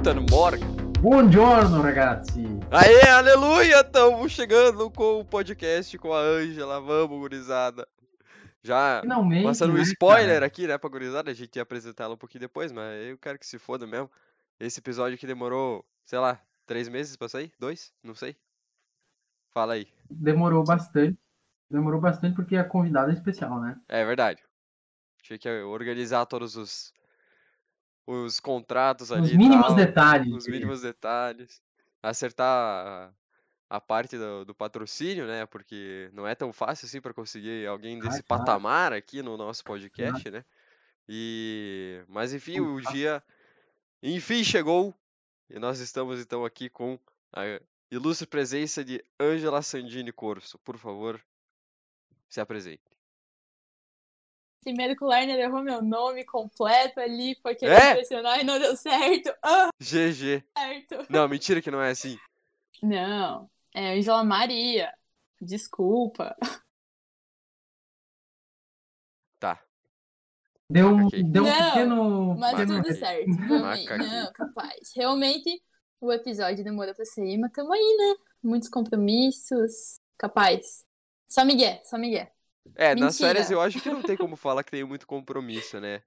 Guten Morgen. Buongiorno, ragazzi. Aê, aleluia! Estamos chegando com o podcast com a Ângela. Vamos, gurizada. Já Finalmente. passando um né, spoiler aqui, né, pra gurizada. A gente ia apresentar ela um pouquinho depois, mas eu quero que se foda mesmo. Esse episódio que demorou, sei lá, três meses pra sair? Dois? Não sei. Fala aí. Demorou bastante. Demorou bastante porque a convidada é especial, né? É verdade. Tinha que organizar todos os, os contratos ali. Os mínimos tal, detalhes. Os mínimos detalhes. Acertar a, a parte do, do patrocínio, né? Porque não é tão fácil assim para conseguir alguém Ah, desse claro. patamar aqui no nosso podcast, né? E mas enfim, o dia enfim chegou e nós estamos então aqui com a ilustre presença de Ângela Sandini Corso. Por favor, se apresente. Primeiro que o Lerner errou meu nome completo ali, foi querer É? impressionar e não deu certo. Ah, GG. certo. Não, mentira que não é assim. Não, é Angela Maria. Desculpa. Tá. Deu um, deu um Não, pequeno. Mas pequeno- tudo certo. Realmente. Não, capaz. Realmente, o episódio demorou pra sair, mas tamo aí, né? Muitos compromissos. Capaz. Só Miguel, só Miguel. É, nas Mentira. férias eu acho que não tem como falar que tem muito compromisso, né?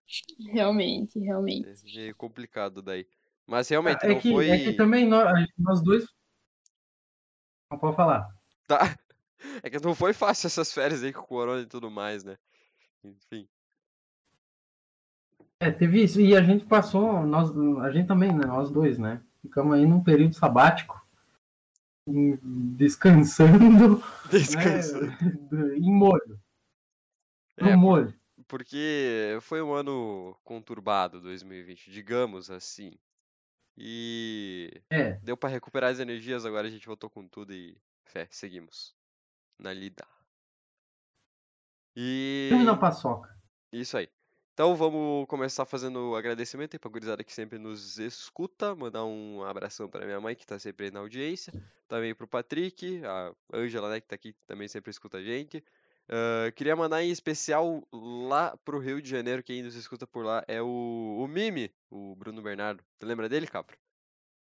Realmente, realmente. É meio complicado daí. Mas realmente É não que, foi. é que também nós, nós dois. Não pode falar. Tá. É que não foi fácil essas férias aí com o corona e tudo mais, né? Enfim. É, teve isso. E a gente passou, nós, a gente também, né? Nós dois, né? Ficamos aí num período sabático. em- Descansando Descanso. né, em molho. É, porque foi um ano conturbado 2020, digamos assim. E É. deu pra recuperar as energias, agora a gente voltou com tudo e fé, seguimos. Na lida. E paçoca. Isso aí. Então vamos começar fazendo agradecimento aí pra gurizada que sempre nos escuta. Mandar um abração pra minha mãe que tá sempre aí na audiência. Também pro Patrick, a Ângela, né, que tá aqui também sempre escuta a gente. Queria mandar em especial lá pro Rio de Janeiro, quem nos escuta por lá é o, o Mimi, o Bruno Bernardo. Você lembra dele, Capra?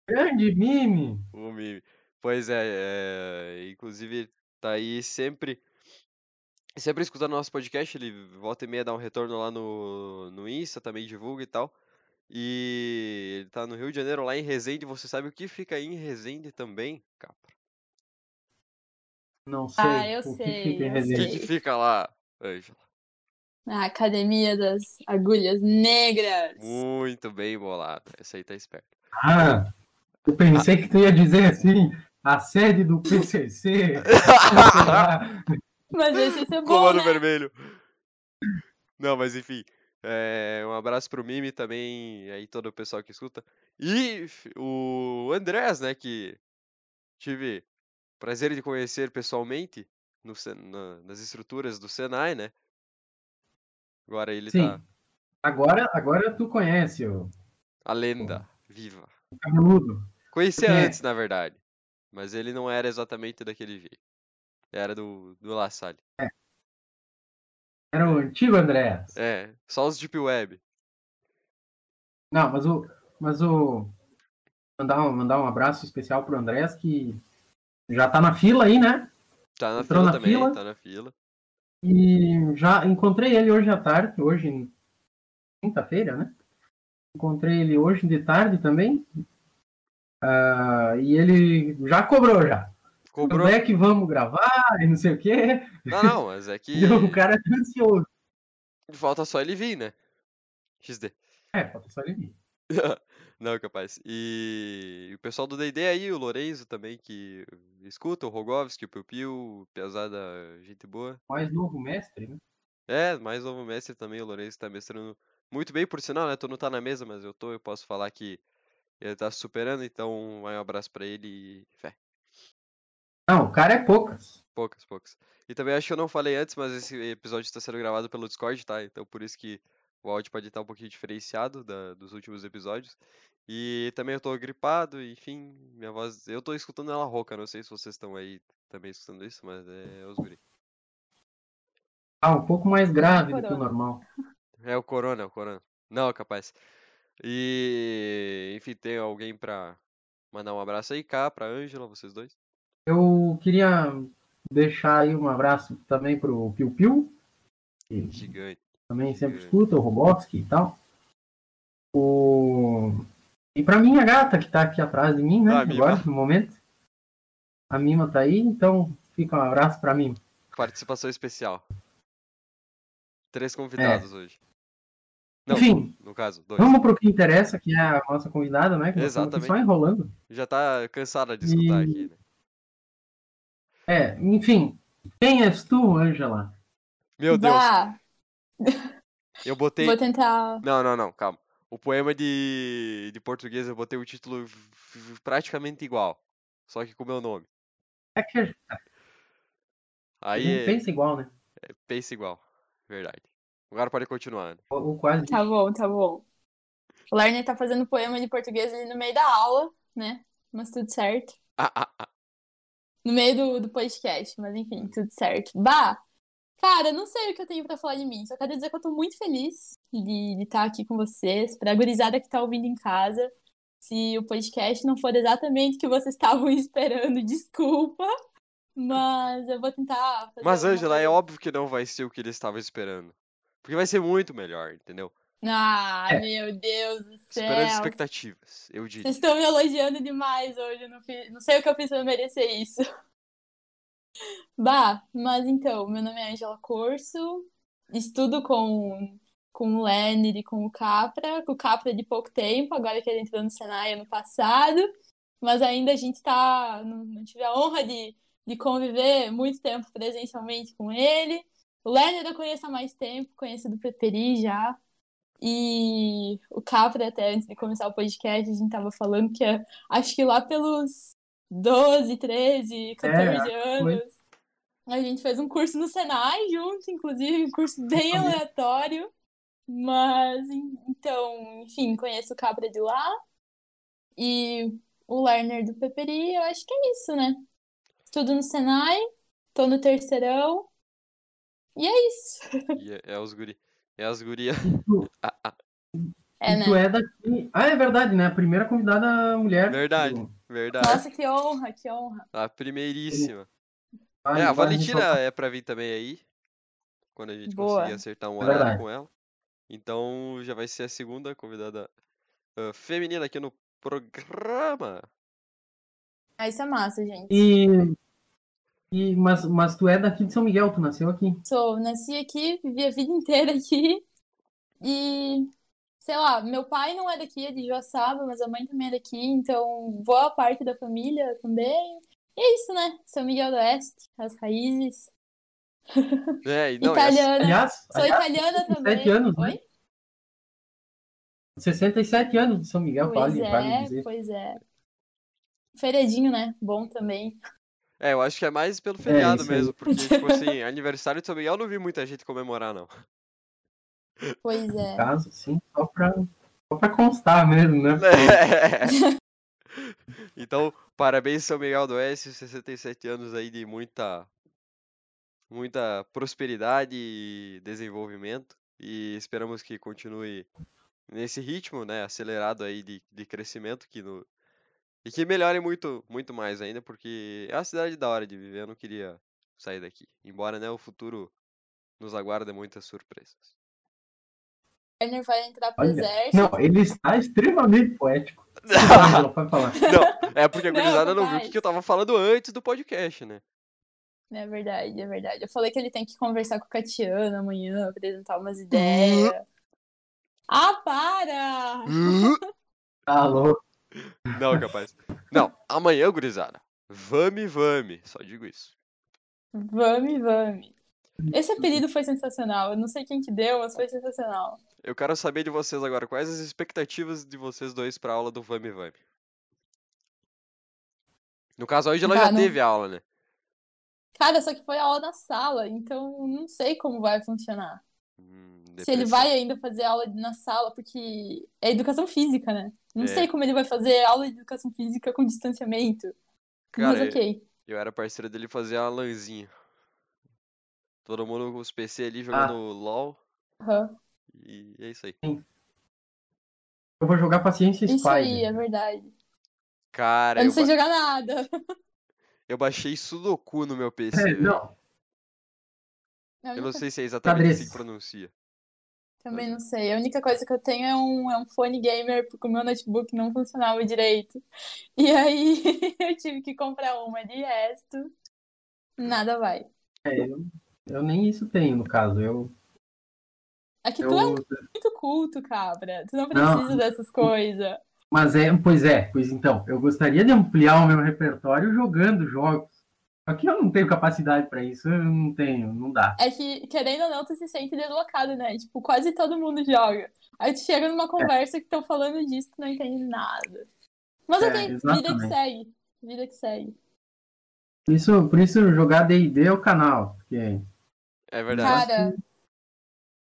Grande mime. O Mimi. Pois é, é, inclusive tá aí sempre sempre escutando nosso podcast, ele volta e meia dá um retorno lá no, no Insta, também divulga e tal. E ele tá no Rio de Janeiro, lá em Resende, você sabe o que fica aí em Resende também, Capra? Não sei. Ah, eu o que sei, fica em eu O resenha. que, que sei. fica lá, Ângela? A Academia das Agulhas Negras. Muito bem bolado, essa aí tá esperto. Ah, eu pensei que tu ia dizer assim, a sede do PCC. sei. Mas esse é bom, Comando né? vermelho. Não, mas enfim. é, um abraço pro Mimi também, aí todo o pessoal que escuta. E o Andrés, né, que tive o prazer de conhecer pessoalmente no, na- nas estruturas do Senai, né? Agora ele Sim. tá Agora, agora tu conhece o a lenda viva. cabeludo. Conhecia Porque- antes, na verdade. Mas ele não era exatamente daquele jeito. Era do, do La Salle. Era o antigo Andrés. É, só os Deep Web. Não, mas o. Mas o. Mandar um, mandar um abraço especial pro Andrés, que já tá na fila aí, né? Tá na Entrou fila na também, fila? tá na fila. E já encontrei ele hoje à tarde, hoje, quinta-feira, né? Encontrei ele hoje de tarde também. Ah, e ele já cobrou já. Cobrou. Quando é que vamos gravar e não sei o quê. Não, não, mas é que o cara tá ansioso. falta só ele vir, né? XD. É, falta só ele vir. Não, capaz. E... o pessoal do D&D aí, o Lorenzo também, que escuta, o Rogovski, o Piu Piu, pesada, gente boa. Mais novo mestre, né? É, mais novo mestre também, o Lourenço tá mestrando muito bem, por sinal, né? Tu não tá na mesa, mas eu tô, eu posso falar que ele tá superando, então vai um abraço pra ele e fé. Não, o cara é poucas. Poucas, poucas. E também acho que eu não falei antes, mas esse episódio está sendo gravado pelo Discord, tá? Então por isso que o áudio pode estar um pouquinho diferenciado da- dos últimos episódios. E também eu tô gripado, enfim, minha voz. Eu tô escutando ela rouca, não sei se vocês estão aí também escutando isso, mas é os guri. Ah, um pouco mais grave do que o normal. É o Corona, é o Corona. Não, capaz. E, enfim, tem alguém pra mandar um abraço aí, cá, pra Ângela, vocês dois? Eu queria deixar aí um abraço também pro Piu Piu, Gigante. Também sempre É. escuta, o Roboski e tal. O... E pra minha gata, que tá aqui atrás de mim, né? Ah, a agora, no momento. A Mima tá aí, então fica um abraço pra mim. Participação especial. Três convidados hoje. Não, Enfim, no caso, dois. vamos pro que interessa, que é a nossa convidada, né? Que Exatamente. só enrolando. Já tá cansada de escutar E- aqui, né? É, enfim. Quem és tu, Ângela? Meu Deus, Bah, eu botei. vou tentar. Não, não, não, calma. O poema de, de português eu botei o título praticamente igual. Só que com o meu nome. É que a gente Aí é, pensa igual, né? é pensa igual. Verdade. Agora pode continuar, ou quase. Tá bom, tá bom. O Lerner tá fazendo poema de português ali no meio da aula, né? Mas tudo certo. Ah, ah, ah. No meio do, do podcast, mas enfim, tudo certo. Bah, cara, não sei o que eu tenho pra falar de mim. Só quero dizer que eu tô muito feliz de estar aqui com vocês. Pra gurizada que tá ouvindo em casa. Se o podcast não for exatamente o que vocês estavam esperando, desculpa. Mas eu vou tentar fazer Mas, alguma Ângela, é óbvio que não vai ser o que ele estava esperando. Porque vai ser muito melhor, entendeu? Ah, É. meu Deus do céu. expectativas, eu diria. Vocês estão me elogiando demais hoje. eu Não, fiz- não sei o que eu fiz pra merecer isso. Bah, mas então, meu nome é Angela Corso. Estudo com, com o Lenner e com o Capra. Com o Capra de pouco tempo, agora que ele entrou no Senai ano passado. Mas ainda a gente tá. Não, não tive a honra de, de conviver muito tempo presencialmente com ele. O Lenner eu conheço há mais tempo, conheço do Peperi já. E o Capra, até antes de começar o podcast, a gente tava falando que é, acho que lá pelos 12, 13, 14 foi. anos, a gente fez um curso no Senai junto, inclusive, um curso bem aleatório. Mas, en- então, enfim, conheço o Capra de lá. E o Lerner do Peperi, eu acho que é isso, né? Estudo no Senai, tô no terceirão. E é isso. E é, é os guri. É as guria. Tu, Ah, ah, É, e né? tu é daqui. Ah, é verdade, né? A primeira convidada mulher. Verdade. do- verdade. Nossa, que honra, que honra. A primeiríssima. Vale- É, a vale Valentina é pra vir também aí. Quando a gente Boa. conseguir acertar um É horário verdade. com ela. Então já vai ser a segunda convidada ah, feminina aqui no programa. Ah, isso é massa, gente. E, e mas, mas tu é daqui de São Miguel, tu nasceu aqui. Sou, nasci aqui, vivi a vida inteira aqui. E, sei lá, meu pai não é daqui, é de Joaçaba, mas a mãe também é daqui, então boa parte da família também. E é isso, né? São Miguel do Oeste, as raízes. É, e não, Italiana. Aliás, Sou aliás, italiana 67 também. anos, né? Oi? 67 anos de São Miguel, Pois vale, vale é, dizer. pois é. Feriadinho, né? Bom também. é, eu acho que é mais pelo feriado isso aí. mesmo. Porque, tipo assim, aniversário de São Miguel eu não vi muita gente comemorar, não. Pois No é. caso, sim, só pra, só pra constar mesmo, né? então, parabéns São Miguel do Oeste, 67 anos aí de muita muita prosperidade e desenvolvimento e esperamos que continue nesse ritmo, né, acelerado aí de, de crescimento que no e que melhore muito muito mais ainda, porque é uma cidade da hora de viver, eu não queria sair daqui. Embora, né, o futuro nos aguarde muitas surpresas. O Werner vai entrar pro Olha, exército. Não, ele está extremamente poético. Ângela, pode falar. Não, é porque a Não, gurizada não viu o que eu tava falando antes do podcast, né? É verdade, é verdade. Eu falei que ele tem que conversar com o Catiano amanhã, apresentar Uhum. umas ideias. Ah, para! Alô. Não, capaz. Não, amanhã, gurizada. Vame, vame. Só digo isso. Vame, vame. Esse apelido foi sensacional. Eu não sei quem que deu, mas foi sensacional. Eu quero saber de vocês agora, quais as expectativas de vocês dois pra aula do Vame Vame? No caso, hoje ela Tá, já não- teve aula, né? Cara, só que foi aula na sala, então não sei como vai funcionar. Hum, Se ele vai ainda fazer aula na sala, porque é educação física, né? Não É. sei como ele vai fazer aula de educação física com distanciamento. Cara, mas ok. eu era parceiro dele fazer a lanzinha. Todo mundo com os PC ali jogando LOL. Aham. E é isso aí. Eu vou jogar Paciência Isso Spy. aí, é verdade. Cara, Eu eu, não sei ba- jogar nada. eu baixei Sudoku no meu PC. É, não, A Eu não única- sei se é exatamente assim Xadrez. que pronuncia. Também não sei. A única coisa que eu tenho é um, é um fone gamer, porque o meu notebook não funcionava direito. E aí eu tive que comprar uma. De resto, nada vai. eu nem isso tenho, no caso. Eu, É que tu é eu, muito culto, cabra. Tu não Não. precisa dessas coisas. mas é, pois é, pois então, eu gostaria de ampliar o meu repertório jogando jogos. Só que eu não tenho capacidade pra isso, eu não tenho, não dá. É que, querendo ou não, tu se sente deslocado, né? Tipo, quase todo mundo joga. Aí tu chega numa conversa que estão falando disso, tu não entende nada. Mas É, ok, vida que segue. Vida que segue. Isso, por isso jogar D&D é o canal, porque É verdade. Cara,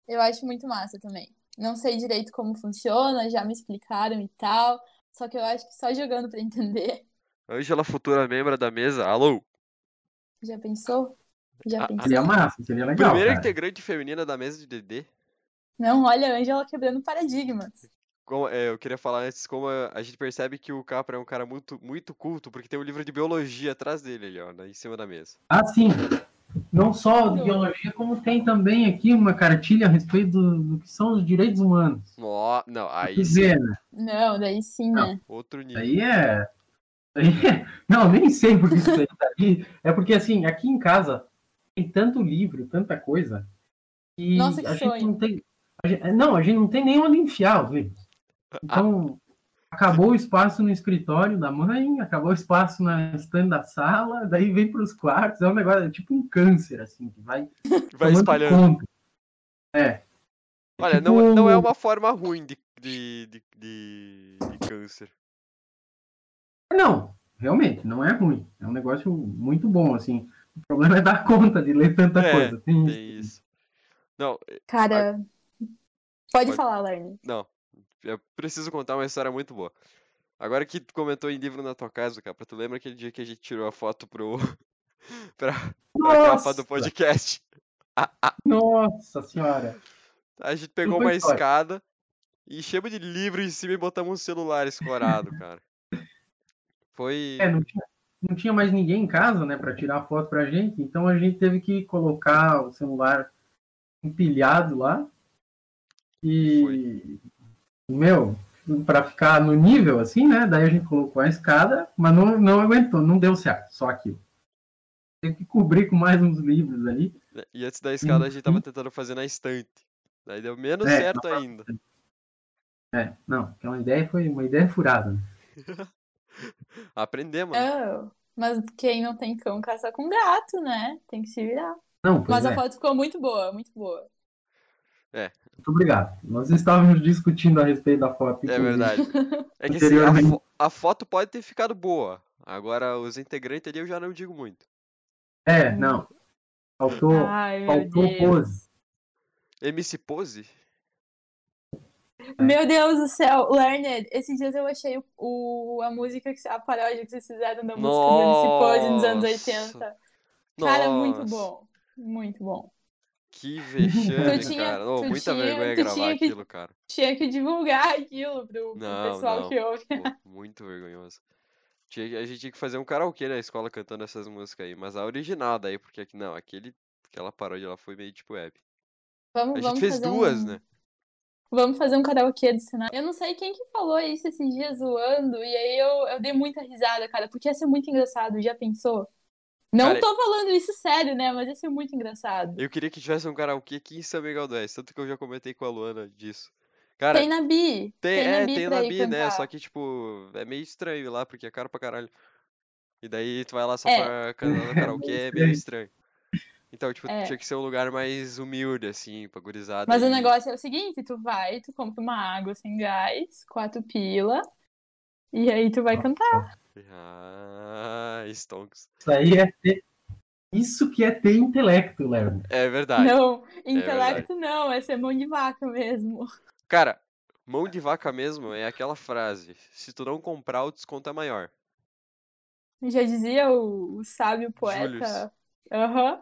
eu acho muito massa também. Não sei direito como funciona, já me explicaram e tal. Só que eu acho que só jogando pra entender. Ângela, futura membro da mesa. Alô? Já pensou? Já Ah, pensou? seria massa, seria legal, Primeira cara. integrante feminina da mesa de DD. Não, olha, a Ângela quebrando paradigmas. Como- é, eu queria falar antes como a, a gente percebe que o Capra é um cara muito, muito culto, porque tem um livro de biologia atrás dele ali, ó, na- em cima da mesa. Ah, sim. Não só de Não. biologia, como tem também aqui uma cartilha a respeito do, do que são os direitos humanos. Nó, não, aí Tu sim, né? Não, daí sim, Não. né? outro nível. Aí é. Aí é... Não, nem sei porque isso aí tá aí. É porque, assim, aqui em casa tem tanto livro, tanta coisa. E Nossa, que a gente sonho. não tem. a gente- Não, a gente não tem nem onde enfiar os livros. Então, acabou o espaço no escritório da mãe, acabou o espaço na estante da sala, daí vem para os quartos. É um negócio, é tipo um câncer, assim, que vai, Vai espalhando. conta. É. Olha, tipo- não, não é uma forma ruim de, de, de, de, de câncer. Não, realmente, não é ruim. É um negócio muito bom, assim. O problema é dar conta de ler tanta É, coisa. Tem isso. Tem isso. Não, eh, Cara, pode Pode. falar, Lerner. não. Eu preciso contar uma história muito boa. Agora que tu comentou em livro na tua casa, Capra, tu lembra aquele dia que a gente tirou a foto pro. pra, pra capa do podcast? nossa senhora. A gente pegou foi uma história. escada, enchemos de livro em cima e botamos um celular escorado, cara. Foi. É, não tinha, não tinha mais ninguém em casa, né, para tirar foto pra gente, então a gente teve que colocar o celular empilhado lá. E, meu, para ficar no nível assim, né, daí a gente colocou a escada, mas não, não aguentou, não deu certo, só aquilo. Teve que cobrir com mais uns livros ali. E antes da escada a gente tava Uhum. tentando fazer na estante. Daí deu menos É, certo ainda. É, não, aquela ideia foi uma ideia furada. né? Aprendemos. né? Oh, mas quem não tem cão caça com gato, né? Tem que se virar. Não, Mas é. a foto ficou muito boa, muito boa. Muito obrigado. Nós estávamos discutindo a respeito da foto. É verdade. É que assim, a, fo- a foto pode ter ficado boa. Agora, os integrantes ali eu já não digo muito. É, não. Faltou, Ai, faltou pose. MC Pose? Meu Deus do céu, Lerner, esses dias eu achei o, a música, que, a paródia que vocês fizeram da música do MC Pose nos anos Nossa. 80. Cara, muito Nossa, bom. Muito bom. Que vexame, tinha- cara. Oh, muita tinha- vergonha gravar que- aquilo, cara. Tinha que divulgar aquilo pro, pro Não, pessoal não. que ouve. Pô, muito vergonhoso. Tinha, a gente tinha que fazer um karaokê na escola cantando essas músicas aí, mas a original daí, porque não, aquele, aquela paródia lá foi meio tipo web. Vamos, A gente vamos fez fazer duas, um- né? Vamos fazer um karaokê do cenário. Eu não sei quem que falou isso esses dias zoando, e aí eu, eu dei muita risada, cara, porque ia ser muito engraçado, já pensou? Não Cara, tô falando isso sério, né? Mas ia ser muito engraçado. Eu queria que tivesse um karaokê aqui em São Miguel do Oeste, tanto que eu já comentei com a Luana disso. Cara, Tem na Bi. tem, tem na é, Bi tem na Bi, né? Só que, tipo, é meio estranho ir lá, porque é caro pra caralho. E daí tu vai lá só É. pra cantar no karaokê, é meio estranho. Então, tipo, É. tinha que ser um lugar mais humilde, assim, pra gurizada. Mas o ir. negócio é o seguinte, tu vai, tu compra uma água sem gás, quatro pila, e aí tu vai cantar. Ah, Stonks. Isso aí é ter... Isso que é ter intelecto, Léo. É verdade. Não, verdade. intelecto não, é ser mão de vaca mesmo. Cara, mão de vaca mesmo é aquela frase: se tu não comprar, o desconto é maior. Já dizia o, o sábio poeta. Aham.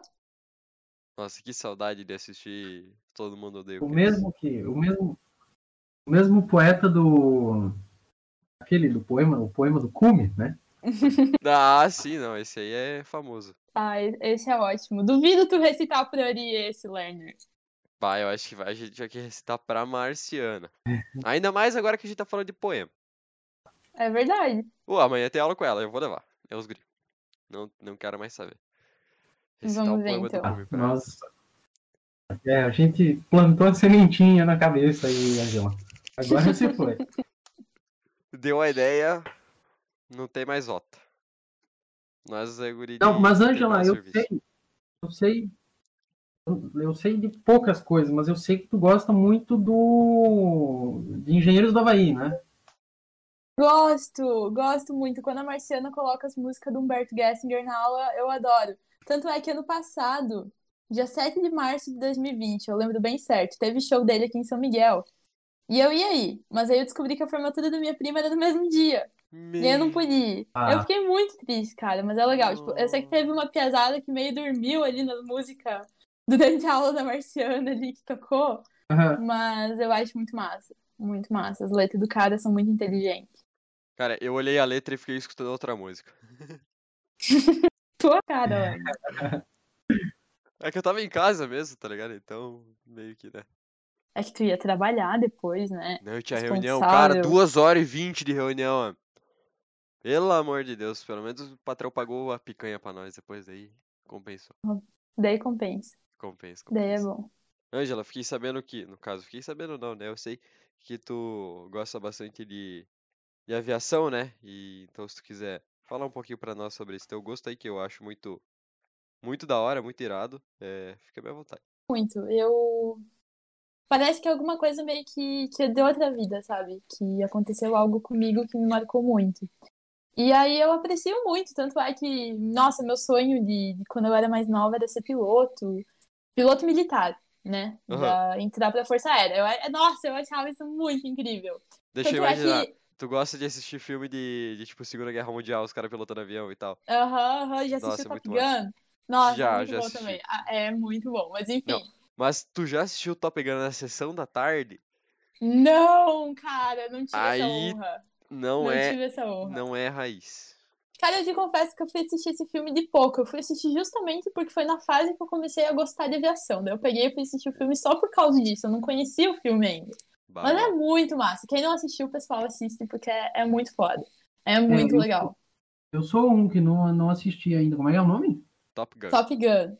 Nossa, que saudade de assistir Todo Mundo Odeia o O Chris. mesmo que, o mesmo, o mesmo poeta do. Aquele do poema, o poema do Cume, né? Ah, sim, não, esse aí é famoso. Ah, esse é ótimo. Duvido tu recitar a Priori esse, Lerner. Pá, eu acho que vai, a gente vai que recitar pra Marciana. Ainda mais agora que a gente tá falando de poema. É verdade. Pô, amanhã tem aula com ela, eu vou levar. É os gri. Não, não quero mais saber. Recitar Vamos ver, então. Ela. Nossa. É, a gente plantou a sementinha na cabeça aí, Angela. Agora você foi. Deu a ideia, não tem mais volta. Nós é guri Não, mas Angela, eu serviço. sei. Eu sei. eu- Eu sei de poucas coisas, mas eu sei que tu gosta muito do. de Engenheiros do Havaí, né? Gosto, gosto muito. Quando a Marciana coloca as músicas do Humberto Gessinger na aula, eu adoro. Tanto é que ano passado, dia 7 de março de 2020, eu lembro bem certo, teve show dele aqui em São Miguel. E eu ia ir, mas aí eu descobri que a formatura da minha prima era no mesmo dia. E eu não pude ir. Ah. Eu fiquei muito triste, cara, mas é legal. Tipo, eu sei que teve uma piazada que meio dormiu ali na música durante a aula da Marciana ali que tocou, mas eu acho muito massa. Muito massa. As letras do cara são muito inteligentes. Cara, eu olhei a letra e fiquei escutando outra música. Tua cara, mano. É que eu tava em casa mesmo, tá ligado? Então, meio que, né? É que tu ia trabalhar depois, né? Não, eu tinha reunião, cara. 2 horas e 20 de reunião. Pelo amor de Deus, pelo menos o patrão pagou a picanha pra nós depois daí. Compensou. Daí compensa. Compensa, Daí é compensa. bom. Ângela, fiquei sabendo que, no caso, fiquei sabendo não, né? Eu sei que tu gosta bastante de, de aviação, né? E então se tu quiser falar um pouquinho pra nós sobre esse teu gosto aí, que eu acho muito, muito da hora, muito irado, é, fica bem à vontade. Muito. Eu. Parece que é alguma coisa meio que, que deu outra vida, sabe? Que aconteceu algo comigo que me marcou muito. E aí eu aprecio muito, tanto é que, nossa, meu sonho de, de quando eu era mais nova era ser piloto, piloto militar, né? Aham. Pra entrar pra Força Aérea. Eu, é- nossa, eu achava isso muito incrível. Deixa eu Tanto é imaginar, que. tu gosta de assistir filme de, de tipo Segunda Guerra Mundial, os caras pilotando avião e tal. Aham, aham, já Nossa, assistiu é Top muito massa. Gun? Nossa, Já, muito já bom assisti. também. Ah, É muito bom, mas enfim. Não. Mas tu já assistiu Top Gun na sessão da tarde? Não, cara, não tive essa Aí honra. Não, Não é, tive essa honra. não é raiz. Cara, eu te confesso que eu fui assistir esse filme de pouco. Eu fui assistir justamente porque foi na fase que eu comecei a gostar de aviação. Daí eu peguei e fui assistir o filme só por causa disso. Eu não conhecia o filme ainda. Mas é muito massa. Quem não assistiu, o pessoal assiste porque é, é muito foda. É muito eu- legal. Eu sou um que não, não assisti ainda. Como é que é o nome? Top Gun. Top Gun.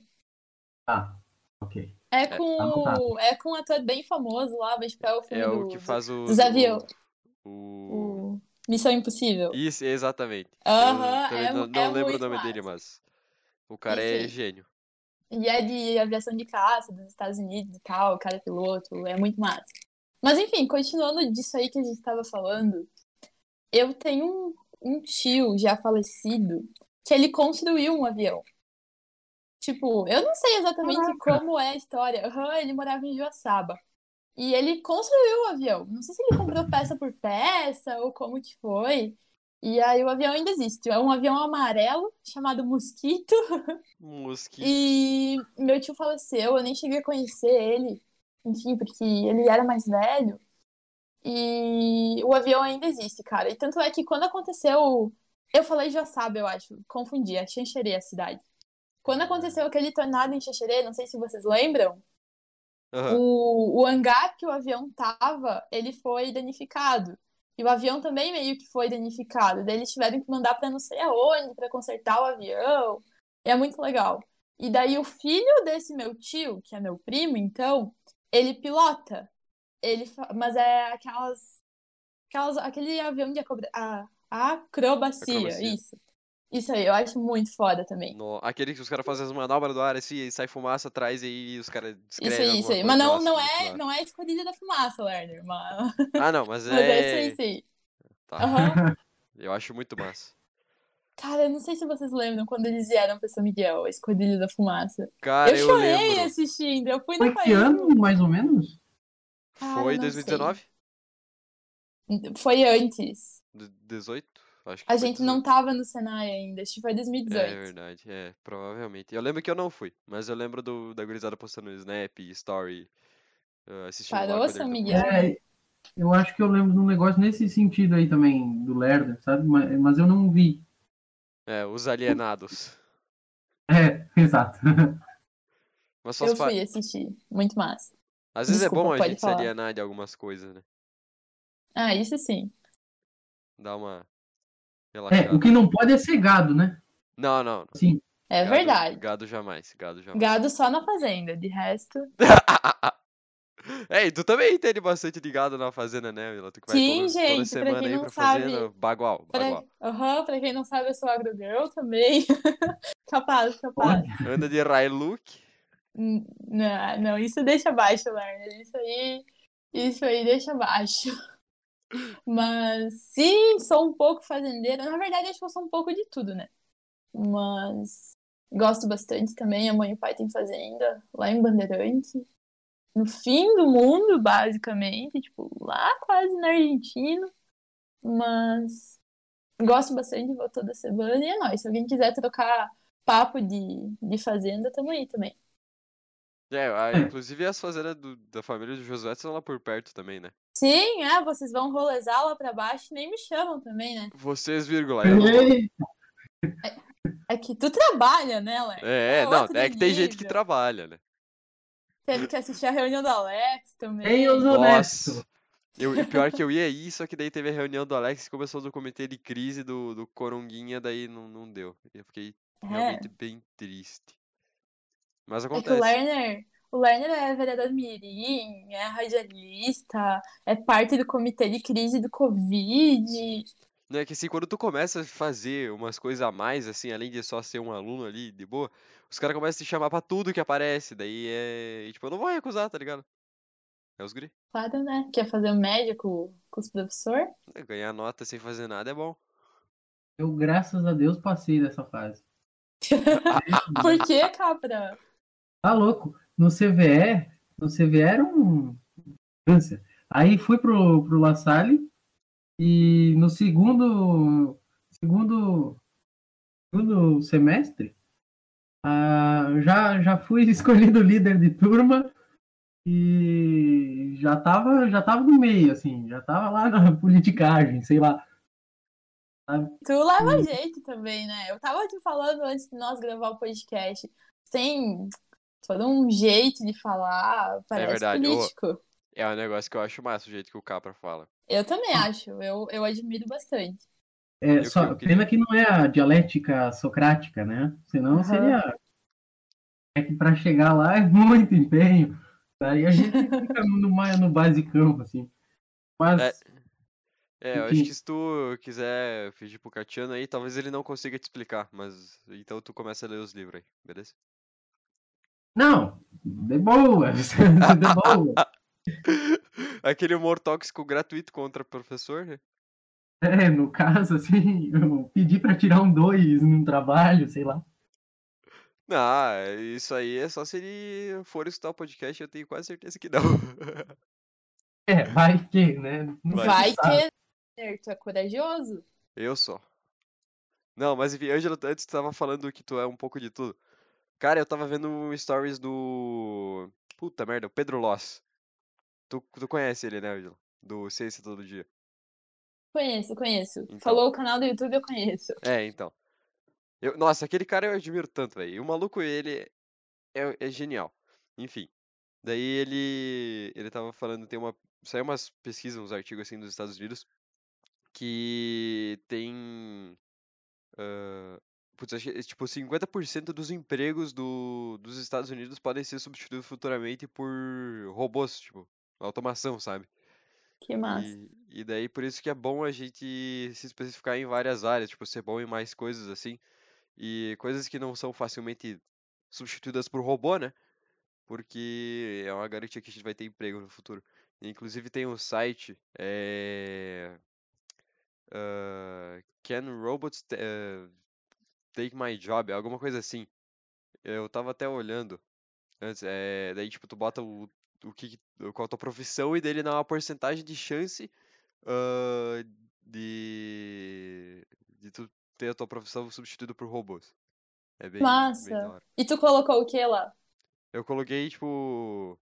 Ah, ok. É tá com, anotado. é com um ator bem famoso lá, mas é o filme É do, o que faz o. dos do- avião. O... o Missão Impossível. Isso, exatamente. Aham, também é não, não é lembro o nome dele, massa. mas. O cara é aí. gênio. E é de aviação de caça dos Estados Unidos e tal, o cara é piloto, é muito massa. Mas enfim, continuando disso aí que a gente estava falando, eu tenho um, um tio já falecido que ele construiu um avião. Tipo, eu não sei exatamente como é a história. Aham, ele morava em Joaçaba. E ele construiu o avião. Não sei se ele comprou peça por peça ou como que foi. E aí o avião ainda existe. É um avião amarelo chamado Mosquito. Mosquito. E meu tio faleceu, eu nem cheguei a conhecer ele, enfim, porque ele era mais velho. E o avião ainda existe, cara. E tanto é que quando aconteceu. Eu falei Joaçaba, eu acho. Confundi, é Xanxerê a cidade. Quando aconteceu aquele tornado em Xanxerê, não sei se vocês lembram, Aham. o, o hangar que o avião tava, ele foi danificado. E o avião também meio que foi danificado. Daí eles tiveram que mandar pra não sei aonde pra consertar o avião. E é muito legal. E daí o filho desse meu tio, que é meu primo, então, ele pilota. Ele, mas é aquelas, aquelas aquele avião de acrobacia, Acrobacia. isso. Isso aí, eu acho muito foda também. No- Aquele que os caras fazem as manobras do ar assim, e sai fumaça atrás e os caras Isso aí, isso aí. Mas não, não, é, não é escondida da fumaça, Lerner. Mas, Ah, não, mas mas é é. isso aí, isso aí. Tá. Aham. Eu acho muito massa. Cara, eu não sei se vocês lembram quando eles vieram pra São Miguel, a Esquadrilha da Fumaça. Cara, eu eu, chorei lembro. assistindo. Eu fui Foi no que ano, mais ou menos? Cara, Foi não 2019? Foi antes. De- 18? Acho que A gente não 18. tava no Senai ainda. Acho que foi 2018. É verdade, é, provavelmente. Eu lembro que eu não fui, mas eu lembro do, da gurizada postando no Snap, Story, uh, assistindo Parou São Miguel? É, Eu acho que eu lembro de um negócio nesse sentido aí também, do Lerner, sabe? Mas, mas eu não vi. É, os alienados. É, exato. Mas Eu fui assistir. Muito massa. Às vezes é Desculpa, bom a gente se falar. alienar de algumas coisas, né? Ah, isso sim. Dar uma É, o que não pode é ser gado, né? Não, não. Sim. É Gado- verdade. Gado jamais, gado jamais. Gado só na fazenda, de resto. É, e tu também entende bastante de gado na fazenda, né, Vila? Tu que vai Sim, todo- gente, toda pra semana quem aí não pra sabe, fazenda, bagual, Pra, bagual. Aham, pra quem não sabe, eu sou agrogirl também. capaz, capaz. Anda de Hilux. N- Não, não, isso deixa abaixo, Lerner. Isso aí, isso aí deixa abaixo. Mas sim, sou um pouco fazendeira. Na verdade, acho que eu sou um pouco de tudo, né? Mas gosto bastante também. A mãe e o pai têm fazenda lá em Bandeirante. No fim do mundo, basicamente. Tipo, lá quase na Argentina. Mas gosto bastante, vou toda semana. E é nóis. Se alguém quiser trocar papo de, de fazenda, tamo aí também. É, a- É. inclusive as fazendas do- da família do Josué são lá por perto também, né? Sim, é, vocês vão rolezar lá pra baixo e nem me chamam também, né? Vocês, vírgula, eu. Ei, É que tu trabalha, né, Léo? É, É não, é que tem gente que trabalha, né? Teve que assistir a reunião do Alex também. Tem os honestos. Nossa. Eu, e pior que eu ia ir, só que daí teve a reunião do Alex, começou do comitê de crise do, do Coronguinha, daí não, não deu. Eu fiquei É, realmente bem triste. Mas é que o acontece. Lerner, o Lerner é vereador mirim, é radialista, é parte do comitê de crise do Covid. Não é que assim, quando tu começa a fazer umas coisas a mais, assim, além de só ser um aluno ali de boa, os caras começam a te chamar pra tudo que aparece. Daí é. e, tipo, eu não vou recusar, tá ligado? É os guri. Claro, né? Quer fazer o médico com os professores? É, Ganhar nota sem fazer nada é bom. Eu, graças a Deus, passei dessa fase. Por que, Capra? Tá louco. No CVE, no CVE era um câncer. Aí fui pro, pro La Salle e no segundo, segundo, segundo semestre ah, já, já fui escolhido líder de turma e já tava, já tava no meio, assim, já tava lá na politicagem, sei lá. Tu leva jeito também, né? Eu tava te falando antes de nós gravar o podcast. Tem todo um jeito de falar, parece verdade, ô. político. É um negócio que eu acho massa o jeito que o Capra fala. Eu também acho, eu, eu admiro bastante. É, Eu- só, eu queria- pena que não é a dialética socrática, né? Senão Aham. seria. É que para chegar lá é muito empenho. Aí a gente fica no, no basicão, assim. Mas É. É, eu acho que se tu quiser pedir pro Catiano aí, talvez ele não consiga te explicar, mas então tu começa a ler os livros aí, beleza? Não, de boa, de boa. Aquele humor tóxico gratuito contra professor, né? É, no caso, assim, eu pedi para tirar um dois num trabalho, sei lá. Não, isso aí é só se ele for escutar o podcast, eu tenho quase certeza que não. É, vai que, né? Não Vai que tu é corajoso. Eu só. Não, mas enfim, Ângela, antes tu tava falando que tu é um pouco de tudo. Cara, eu tava vendo stories do. Puta merda, o Pedro Loss. Tu, tu conhece ele, né, Ângela? Do Ciência Todo Dia. Conheço, conheço. Então. Falou o canal do YouTube, eu conheço. É, então. Eu, nossa, aquele cara eu admiro tanto, velho. O maluco, ele é, é genial. Enfim. Daí ele ele tava falando, tem uma saiu umas pesquisas, uns artigos assim dos Estados Unidos que tem ah, putz, acho que, é, tipo 50% dos empregos do, dos Estados Unidos podem ser substituídos futuramente por robôs, tipo, automação, sabe? Que massa. E, e daí por isso que é bom a gente se especificar em várias áreas, tipo, ser bom em mais coisas assim. E coisas que não são facilmente substituídas por robô, né? Porque é uma garantia que a gente vai ter emprego no futuro. Inclusive tem um site, é... ah, Can Robots Ta- eh, Take My Job? Alguma coisa assim. Eu tava até olhando antes, é... daí tipo, tu bota o, o que, qual a tua profissão e dele dá uma porcentagem de chance ah, de, de tu ter a tua profissão substituída por robôs. É bem, bem Massa. hora. E tu colocou o que lá? Eu coloquei, tipo,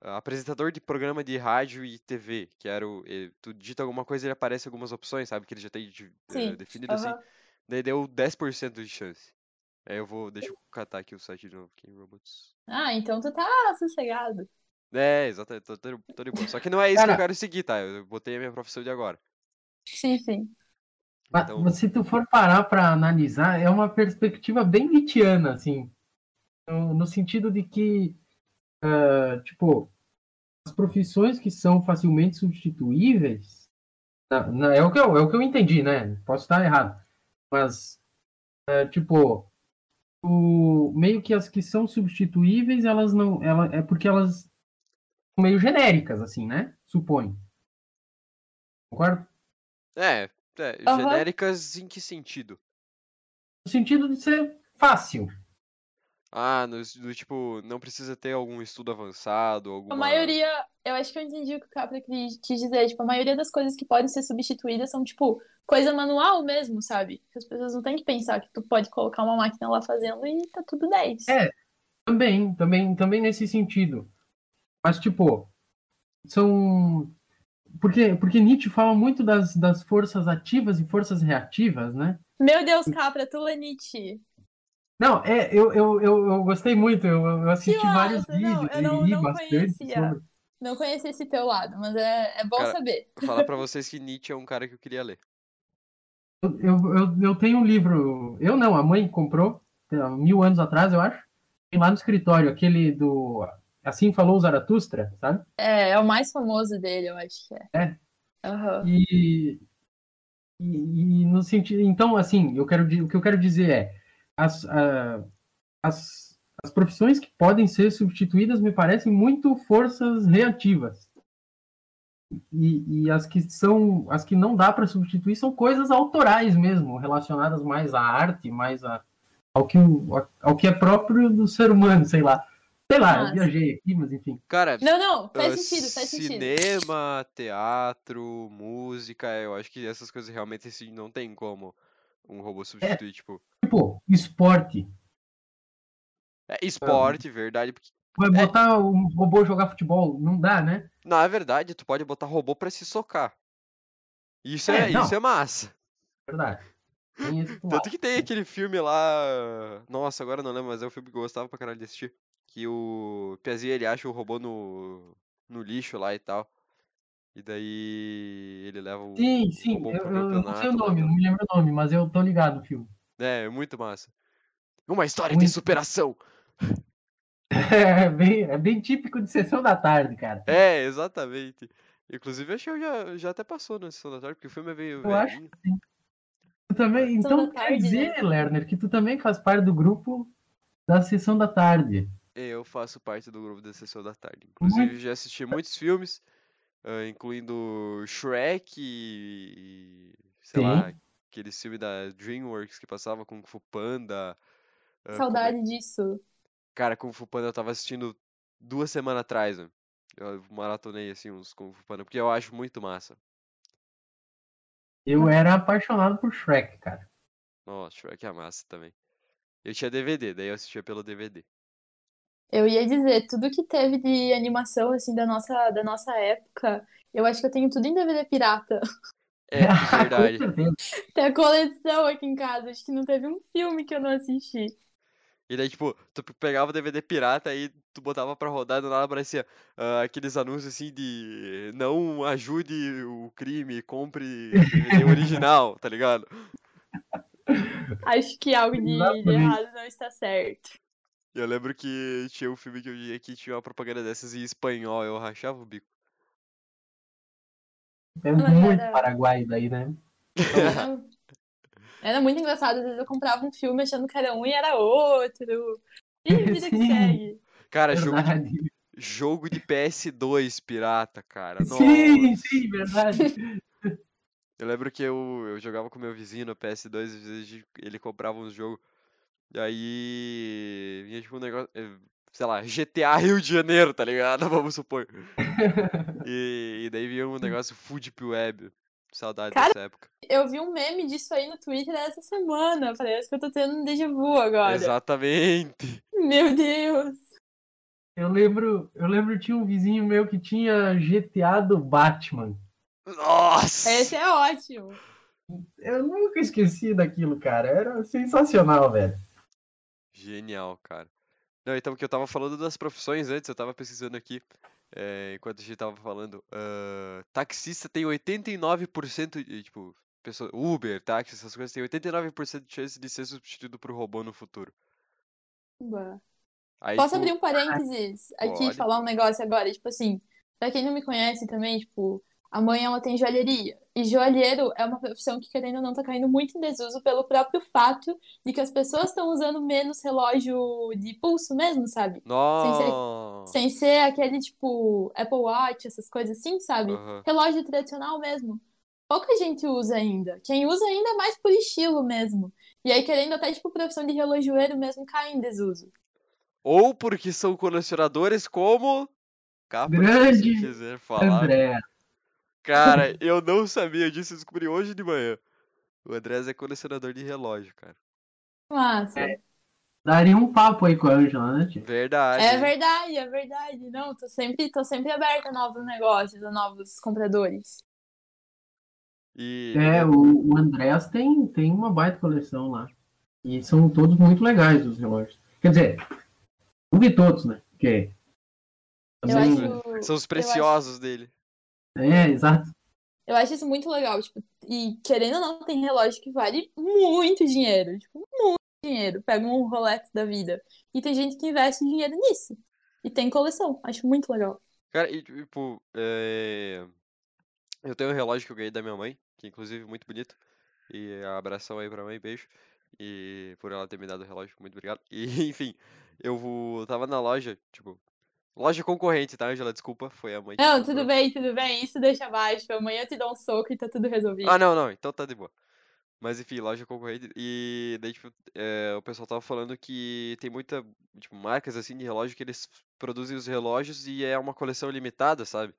apresentador de programa de rádio e TV, que era o. eh, Tu digita alguma coisa e ele aparece algumas opções, sabe? Que ele já tem eh, definido assim. Daí deu 10% de chance. Aí eu vou. Deixa eu catar aqui o site de novo. Game Robots. Ah, então tu tá sossegado. É, exatamente, tô, tô, tô de boa. Só que não é isso que eu Cara- quero seguir, tá? Eu botei a minha profissão de agora. Sim, sim. Mas Então- se tu for parar para analisar, é uma perspectiva bem Nietzscheana, assim. No, no sentido de que, ah, tipo, as profissões que são facilmente substituíveis, na- na- é, o que eu, é o que eu entendi, né? Posso estar errado. Mas, ah, tipo, o, meio que as que são substituíveis, elas não. Ela, é porque elas são meio genéricas, assim, né? Suponho. Concorda? É, é, Aham. genéricas em que sentido? No sentido de ser fácil. Ah, no, no tipo, não precisa ter algum estudo avançado, A alguma. maioria, eu acho que eu entendi o que o Capra quis dizer. Tipo, a maioria das coisas que podem ser substituídas são, tipo, coisa manual mesmo, sabe? Que as pessoas não têm que pensar que tu pode colocar uma máquina lá fazendo e tá tudo 10. É. Também, também, também nesse sentido. Mas, tipo, são. Porque, porque Nietzsche fala muito das, das forças ativas e forças reativas, né? Meu Deus, Capra, tu lê Nietzsche. Não, é, eu, eu, eu, eu gostei muito, eu, eu assisti Que vários massa, não, vídeos eu e não- li não bastante conhecia. sobre. Não conheci esse teu lado, mas é, é bom Cara, saber. Vou falar pra vocês que Nietzsche é um cara que eu queria ler. Eu, eu, eu, eu tenho um livro, eu não, a mãe comprou, há mil anos atrás, eu acho. Tem lá no escritório, aquele do Assim Falou Zaratustra, sabe? É, é o mais famoso dele, eu acho que é. É. Aham. E, e, e no sentido. Então, assim, eu quero, o que eu quero dizer é: as, a- as, as profissões que podem ser substituídas me parecem muito forças reativas. E, e as que são as que não dá para substituir são coisas autorais mesmo, relacionadas mais à arte, mais a, ao, que, o- ao que é próprio do ser humano, sei lá. Sei lá, eu Massa. viajei aqui, mas enfim. Cara, Não, não, faz ah, sentido, faz sentido. Cinema, teatro, música, eu acho que essas coisas realmente assim não tem como um robô substituir, tipo. Tipo, esporte. É esporte, verdade, porque Vai É. botar um robô jogar futebol? Não dá, né? na verdade tu pode botar robô pra se socar. Isso é, É, não. isso é massa. Verdade. Tanto que tem aquele filme lá. Nossa, agora não lembro, mas é um filme que eu gostava pra caralho de assistir. Que o Piazinho ele acha o robô no, no lixo lá e tal. E daí ele leva o, Sim, o sim. robô Eu, eu não sei o nome, tal. não me lembro o nome, mas eu tô ligado no filme. É, é muito massa. Uma história de Muito. superação. É bem, é bem típico de sessão da tarde, cara. É, exatamente. Inclusive, acho que eu já, já até passou na sessão da tarde, porque o filme é meio Eu acho velhinho. que sim. Tu também, então quer tarde, dizer, né? Lerner, que tu também faz parte do grupo da sessão da tarde. Eu faço parte do grupo da sessão da tarde. Muito- Inclusive, já assisti muitos filmes, ah, incluindo Shrek e, sei Sim. lá, aquele filme da DreamWorks que passava Kung Fu Panda. como é- Saudade disso. Cara, Kung Fu Panda eu tava assistindo duas semanas atrás, né? Eu maratonei, assim, uns Kung Fu Panda, porque eu acho muito massa. Eu era apaixonado por Shrek, cara. Nossa, Shrek é massa também. Eu tinha DVD, daí eu assistia pelo DVD. Eu ia dizer, tudo que teve de animação, assim, da nossa, da nossa época, eu acho que eu tenho tudo em DVD pirata. É, verdade. Com certeza. Tem a coleção aqui em casa, acho que não teve um filme que eu não assisti. E daí, tipo, tu pe- pegava o DVD pirata aí tu botava pra rodar e do nada aparecia ah, aqueles anúncios assim de não ajude o crime, compre DVD original, tá ligado? Acho que algo de, de errado não está certo. Eu lembro que tinha um filme que eu via que tinha uma propaganda dessas em espanhol, eu rachava o bico. É muito era- paraguai daí, né? Então, Era muito engraçado, às vezes eu comprava um filme achando que era um e era outro. E vida que segue. Cara, jogo de, jogo de PS2 pirata, cara. Sim, Nossa. sim, verdade. Eu lembro que eu, eu jogava com meu vizinho no PS2, às vezes a gente- ele comprava uns jogos. E aí vinha tipo um negócio, eh, sei lá, GTA Rio de Janeiro, tá ligado? Vamos supor. E, e daí vinha um negócio Full Deep Web. Saudade Cara, dessa época. Eu vi um meme disso aí no Twitter essa semana. Parece que eu tô tendo um déjà vu agora. Exatamente. Meu Deus. Eu lembro, eu lembro tinha um vizinho meu que tinha GTA do Batman. Nossa! Esse é ótimo. Eu nunca esqueci daquilo, cara. Era sensacional, velho. Genial, cara. Não, então, que eu tava falando das profissões antes, eu tava pesquisando aqui, é, enquanto a gente tava falando. ah, taxista tem 89% de, tipo, pessoa, Uber, táxi, essas coisas, tem 89% de chance de ser substituído por robô no futuro. Aí, Posso tipo, abrir um parênteses aqui e Pode. falar um negócio agora? Tipo assim, pra quem não me conhece também, tipo, a mãe ela tem joalheria. E joalheiro é uma profissão que, querendo ou não, tá caindo muito em desuso pelo próprio fato de que as pessoas estão usando menos relógio de pulso mesmo, sabe? Nossa! Sem ser aquele, tipo, Apple Watch, essas coisas assim, sabe? Aham. Relógio tradicional mesmo. Pouca gente usa ainda. Quem usa ainda é mais por estilo mesmo. E aí, querendo até, tipo, profissão de relojoeiro mesmo cai em desuso. Ou porque são colecionadores como. Capa, Grande se quiser falar. André. Cara, eu não sabia disso, eu descobri hoje de manhã. O Andrés é colecionador de relógio, cara. Massa. Daria um papo aí com a Angela, né, tio? Verdade. É verdade, é verdade. Não, tô sempre, tô sempre aberta a novos negócios, a novos compradores. E É, o, o Andrés tem, tem uma baita coleção lá. E são todos muito legais os relógios. Quer dizer, não vi todos, né? Porque. Também- acho, são os eu preciosos dele. É, exato. Eu acho isso muito legal, tipo, e querendo ou não, tem relógio que vale muito dinheiro, tipo, muito dinheiro. Pega um Rolex da vida. E tem gente que investe dinheiro nisso. E tem coleção. Acho muito legal. Cara, e tipo, é... eu tenho um relógio que eu ganhei da minha mãe, que inclusive é muito bonito. E abração aí pra mãe, beijo. E por ela ter me dado o relógio, muito obrigado. E enfim, eu vou- tava na loja, tipo, loja concorrente, tá, Angela? Desculpa, foi a mãe Não, comprou. tudo bem, tudo bem. Isso deixa abaixo. Amanhã eu te dou um soco e tá tudo resolvido. Ah, não, não, então tá de boa. Mas enfim, loja concorrente. E daí, tipo, é, o pessoal tava falando que tem muita, tipo, marcas assim de relógio que eles produzem os relógios e é uma coleção limitada, sabe?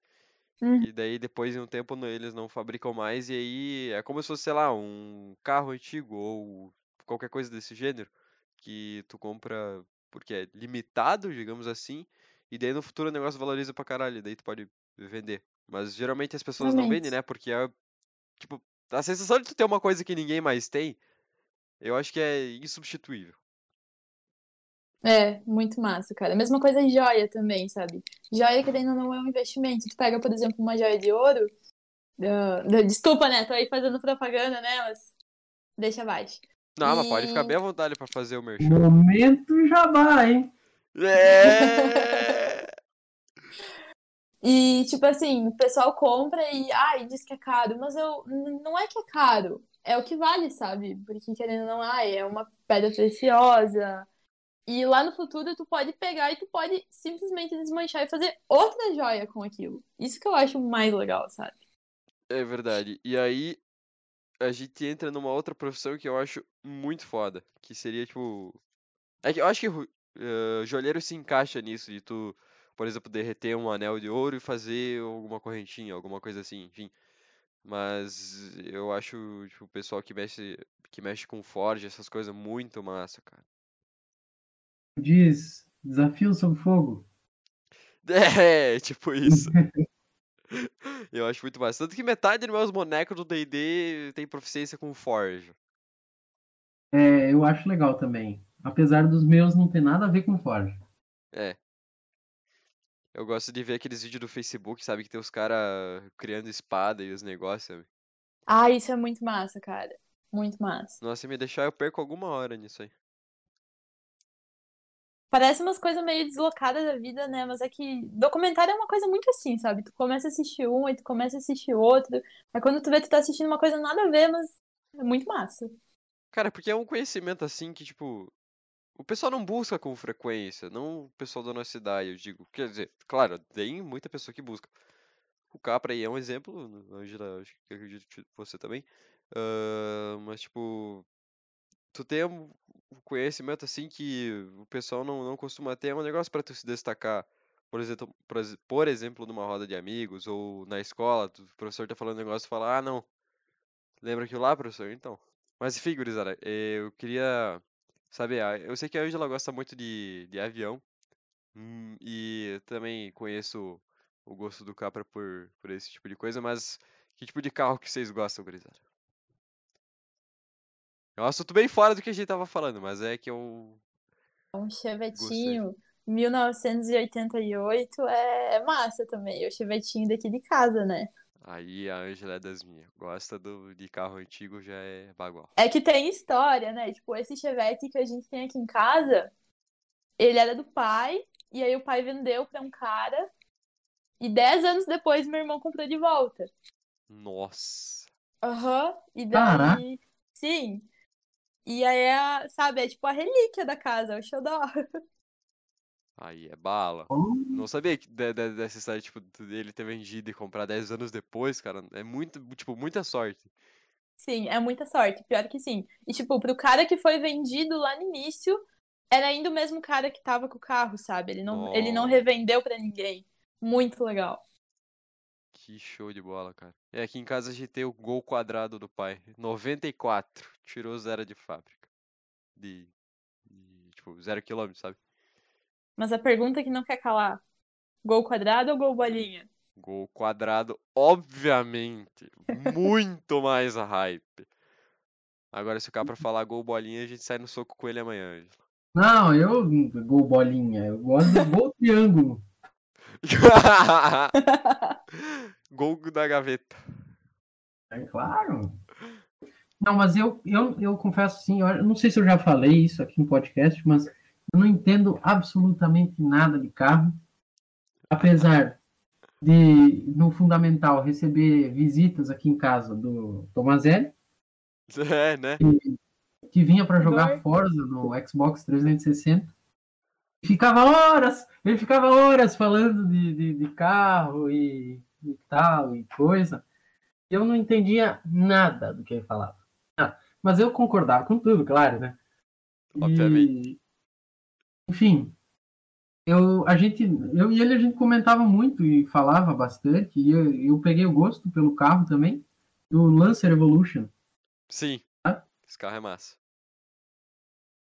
Uhum. E daí depois de um tempo eles não fabricam mais e aí é como se fosse, sei lá, um carro antigo ou qualquer coisa desse gênero que tu compra porque é limitado, digamos assim, e daí no futuro o negócio valoriza pra caralho, e daí tu pode vender. Mas geralmente as pessoas não vendem, né? Porque é tipo, a sensação de tu ter uma coisa que ninguém mais tem, eu acho que é insubstituível. É, muito massa, cara. Mesma coisa em joia também, sabe? Joia, querendo ou não, é um investimento. Tu pega, por exemplo, uma joia de ouro. desculpa, né? Tô aí fazendo propaganda, né? Mas deixa abaixo. Não, mas pode ficar E- bem à vontade pra fazer o merchan. Momento jabá, hein? É! E, tipo assim, o pessoal compra e, ai, diz que é caro. Mas eu, não é que é caro. É o que vale, sabe? Porque, querendo ou não, ai, é uma pedra preciosa. E lá no futuro tu pode pegar e tu pode simplesmente desmanchar e fazer outra joia com aquilo. Isso que eu acho mais legal, sabe? É verdade. E aí a gente entra numa outra profissão que eu acho muito foda, que seria tipo, é que eu acho que eh, joalheiro se encaixa nisso de tu, por exemplo, derreter um anel de ouro e fazer alguma correntinha, alguma coisa assim, enfim. Mas eu acho tipo, o pessoal que mexe que mexe com forja, essas coisas muito massa, cara. Diz desafio sob fogo. É, tipo isso. Eu acho muito massa. Tanto que metade dos meus bonecos do D&D tem proficiência com forja. É, eu acho legal também. Apesar dos meus não ter nada a ver com Forja. É. Eu gosto de ver aqueles vídeos do Facebook, sabe? Que tem os caras criando espada e os negócios, sabe? Ah, isso é muito massa, cara. Muito massa. Nossa, se me deixar, eu perco alguma hora nisso aí. Parece umas coisas meio deslocadas da vida, né? Mas é que documentário é uma coisa muito assim, sabe? Tu começa a assistir um, aí tu começa a assistir outro. Aí quando tu vê, tu tá assistindo uma coisa nada a ver, mas é muito massa. Cara, porque é um conhecimento assim que, tipo, o pessoal não busca com frequência, não o pessoal da nossa idade, eu digo. Quer dizer, claro, tem muita pessoa que busca. O Capra aí é um exemplo, Angela, acho que acredito que você também. Ah, mas, tipo, tu tem um conhecimento assim que o pessoal não, não costuma ter, é um negócio pra tu se destacar. Por exemplo, por ex- por exemplo, numa roda de amigos ou na escola, o professor tá falando um negócio e fala, ah, não, lembra aquilo lá, professor? Então. Mas enfim, gurizada, eh, eu queria saber, ah, eu sei que a Angela gosta muito de, de avião, Hum, e também conheço o gosto do Capra por, por esse tipo de coisa, mas que tipo de carro que vocês gostam, gurizada? É um assunto bem fora do que a gente tava falando, mas é que eu. Um chevetinho 1988 é, é massa também. O chevetinho daqui de casa, né? Aí a Ângela é das minhas. Gosta do, de carro antigo, já é bagual. É que tem história, né? Tipo, esse chevette que a gente tem aqui em casa, ele era do pai, e aí o pai vendeu pra um cara, e dez anos depois meu irmão comprou de volta. Nossa. Aham, e Caraca. daí. Sim. E aí, é, sabe, é tipo a relíquia da casa, é o xodó. Aí é bala. Oh, Não sabia que de- de- dessa história, tipo, dele ter vendido e comprar 10 anos depois, cara. É muito, tipo, muita sorte. Sim, é muita sorte, pior que sim. E, tipo, pro cara que foi vendido lá no início, era ainda o mesmo cara que tava com o carro, sabe? Ele não, ele não revendeu pra ninguém. Muito legal. Que show de bola, cara. É, aqui em casa a gente tem o gol quadrado do pai. 94. Tirou zero de fábrica. De, de, tipo, zero quilômetro, sabe? Mas a pergunta que não quer calar: gol quadrado ou gol bolinha? Gol quadrado, obviamente. Muito mais hype. Agora, se o cara pra falar gol bolinha, a gente sai no soco com ele amanhã, Ângelo. Não, eu gol bolinha. Eu gosto do gol triângulo. Gol da gaveta. É claro. Não, mas eu, eu, eu confesso assim, eu não sei se eu já falei isso aqui no podcast, mas eu não entendo absolutamente nada de carro. Apesar de, no fundamental, receber visitas aqui em casa do Tomazelli, É, né? que vinha para jogar. Forza no Xbox 360. Ficava horas, ele ficava horas falando de, de, de carro e, e tal, e coisa. Eu não entendia nada do que ele falava. Nada. Mas eu concordava com tudo, claro, né? E, Obviamente. Enfim, eu, a gente, eu e ele a gente comentava muito e falava bastante. E eu, eu peguei o gosto pelo carro também, do Lancer Evolution. Sim. Ah? Esse carro é massa.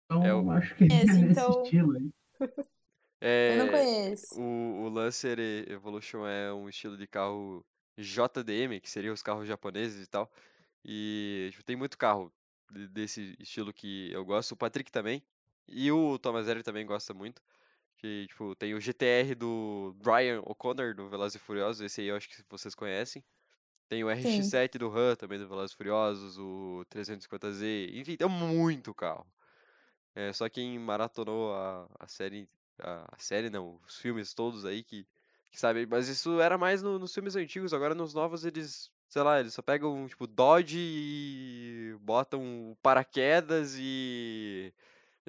Então, É o- acho que é Esse, nesse então- estilo aí. É, Eu não conheço. o, o Lancer E- Evolution é um estilo de carro JDM, que seria os carros japoneses e tal. E tipo, tem muito carro de- desse estilo que eu gosto. O Patrick também. E o Tomazelli também gosta muito. Que, tipo, tem o GTR do Brian O'Connor, do Velozes e Furiosos. Esse aí eu acho que vocês conhecem. Tem o RX-7 do Han, também do Velozes e Furiosos. O 350Z. Enfim, tem muito carro. É, só quem maratonou a, a série, a, a série não, os filmes todos aí que, que sabe, mas isso era mais no- nos filmes antigos, agora nos novos eles, sei lá, eles só pegam tipo Dodge e botam paraquedas e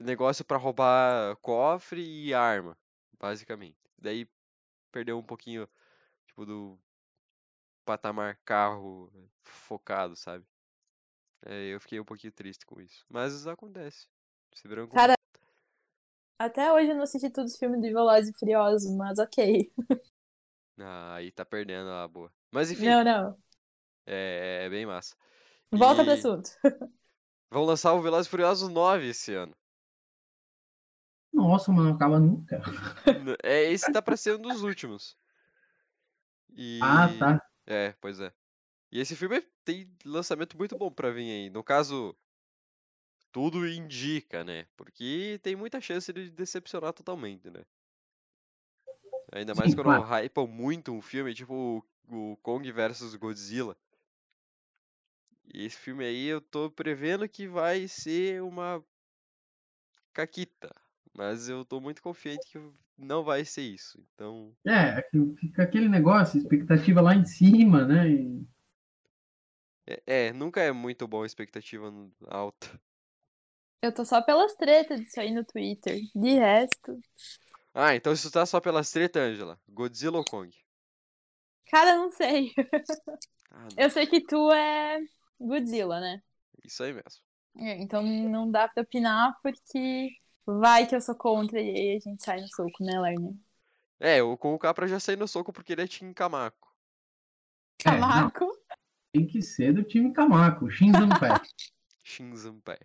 negócio pra roubar cofre e arma, basicamente. Daí perdeu um pouquinho tipo do patamar carro focado, sabe? É, eu fiquei um pouquinho triste com isso, mas acontece. Se viram com Cara, Até hoje eu não assisti todos os filmes de Velozes e Furiosos, mas ok. Ah, aí tá perdendo a boa. Mas enfim, Não, não. é, é bem massa. Volta pro E assunto. vão lançar o Velozes e Furiosos 9 esse ano. Nossa, mas não acaba nunca. É, esse tá pra ser um dos últimos. E... Ah, tá. É, pois é. E esse filme tem lançamento muito bom pra vir aí. No caso, tudo indica, né? Porque tem muita chance de decepcionar totalmente, né? Ainda mais Sim, quando claro. hypam muito um filme, tipo o Kong versus Godzilla. E esse filme aí eu tô prevendo que vai ser uma caquita. Mas eu tô muito confiante que não vai ser isso. Então, É, fica aquele negócio, expectativa lá em cima, né? E- é, é, nunca é muito bom a expectativa alta. Eu tô só pelas tretas disso aí no Twitter. De resto. Ah, então isso tá só pelas treta, Angela. Godzilla ou Kong? Cara, não sei. Ah, não. Eu sei que tu é Godzilla, né? Isso aí mesmo. É, Então não dá pra opinar porque vai que eu sou contra e aí a gente sai no soco, né, Lerner? É, o com o Capra já saiu no soco porque ele é Team Camaco. É, não, Camaco. tem que ser do time Camaco, pé. Shinzanpai.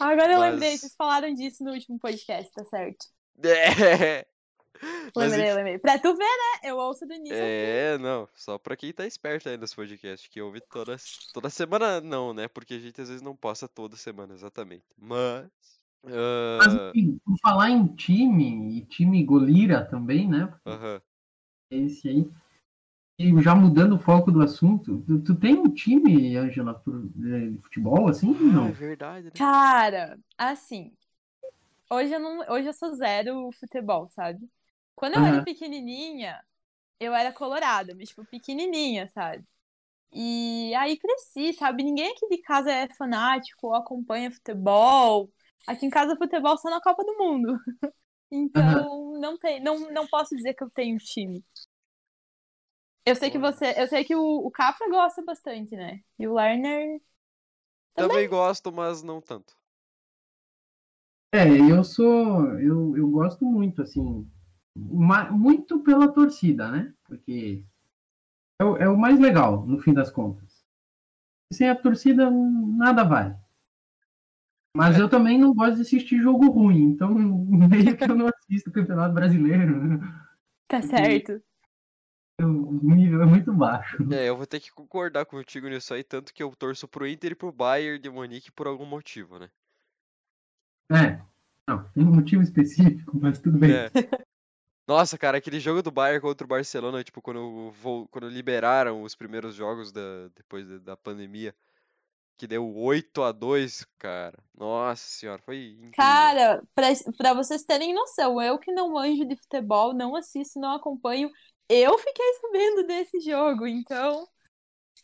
Agora eu Mas- lembrei, vocês falaram disso no último podcast, tá certo? É. Lembrei, lembrei. Pra tu ver, né? Eu ouço do início. É, não, só pra quem tá esperto aí nos podcasts, que ouve toda, toda semana, não, né? Porque a gente às vezes não posta toda semana, exatamente. Mas. Mas, ah, enfim, por falar em time, e time golira também, né? Aham. Esse aí. E já mudando o foco do assunto, tu, tu tem um time, Angela, por- de futebol, assim? Ah, é Não. verdade, né? Cara, assim. Hoje eu não, hoje eu sou zero futebol, sabe? Quando eu era Aham. pequenininha, eu era colorada, mas tipo pequenininha, sabe? E aí cresci, sabe? Ninguém aqui de casa é fanático ou acompanha futebol. Aqui em casa futebol só na Copa do Mundo. Então, não tem, não, não posso dizer que eu tenho um time. Eu sei que você, eu sei que o, o Capra gosta bastante, né? E o Lerner Também gosto, mas não tanto. É, eu sou. Eu, eu gosto muito, assim. ma- muito pela torcida, né? Porque é o, é o mais legal, no fim das contas. Sem a torcida, nada vai. Mas eu também não gosto de assistir jogo ruim, então meio que eu não assisto o Campeonato Brasileiro. né? tá certo. O nível é muito baixo. É, eu vou ter que concordar contigo nisso aí, tanto que eu torço pro Inter e pro Bayern de Munique por algum motivo, né? É. Não, tem um motivo específico, mas tudo bem. É. Nossa, cara, aquele jogo do Bayern contra o Barcelona, tipo, quando, vol- quando liberaram os primeiros jogos da, depois da pandemia, que deu 8 a 2 cara. Nossa senhora, foi incrível. Cara, pra, pra vocês terem noção, eu que não manjo de futebol, não assisto, não acompanho, eu fiquei sabendo desse jogo, então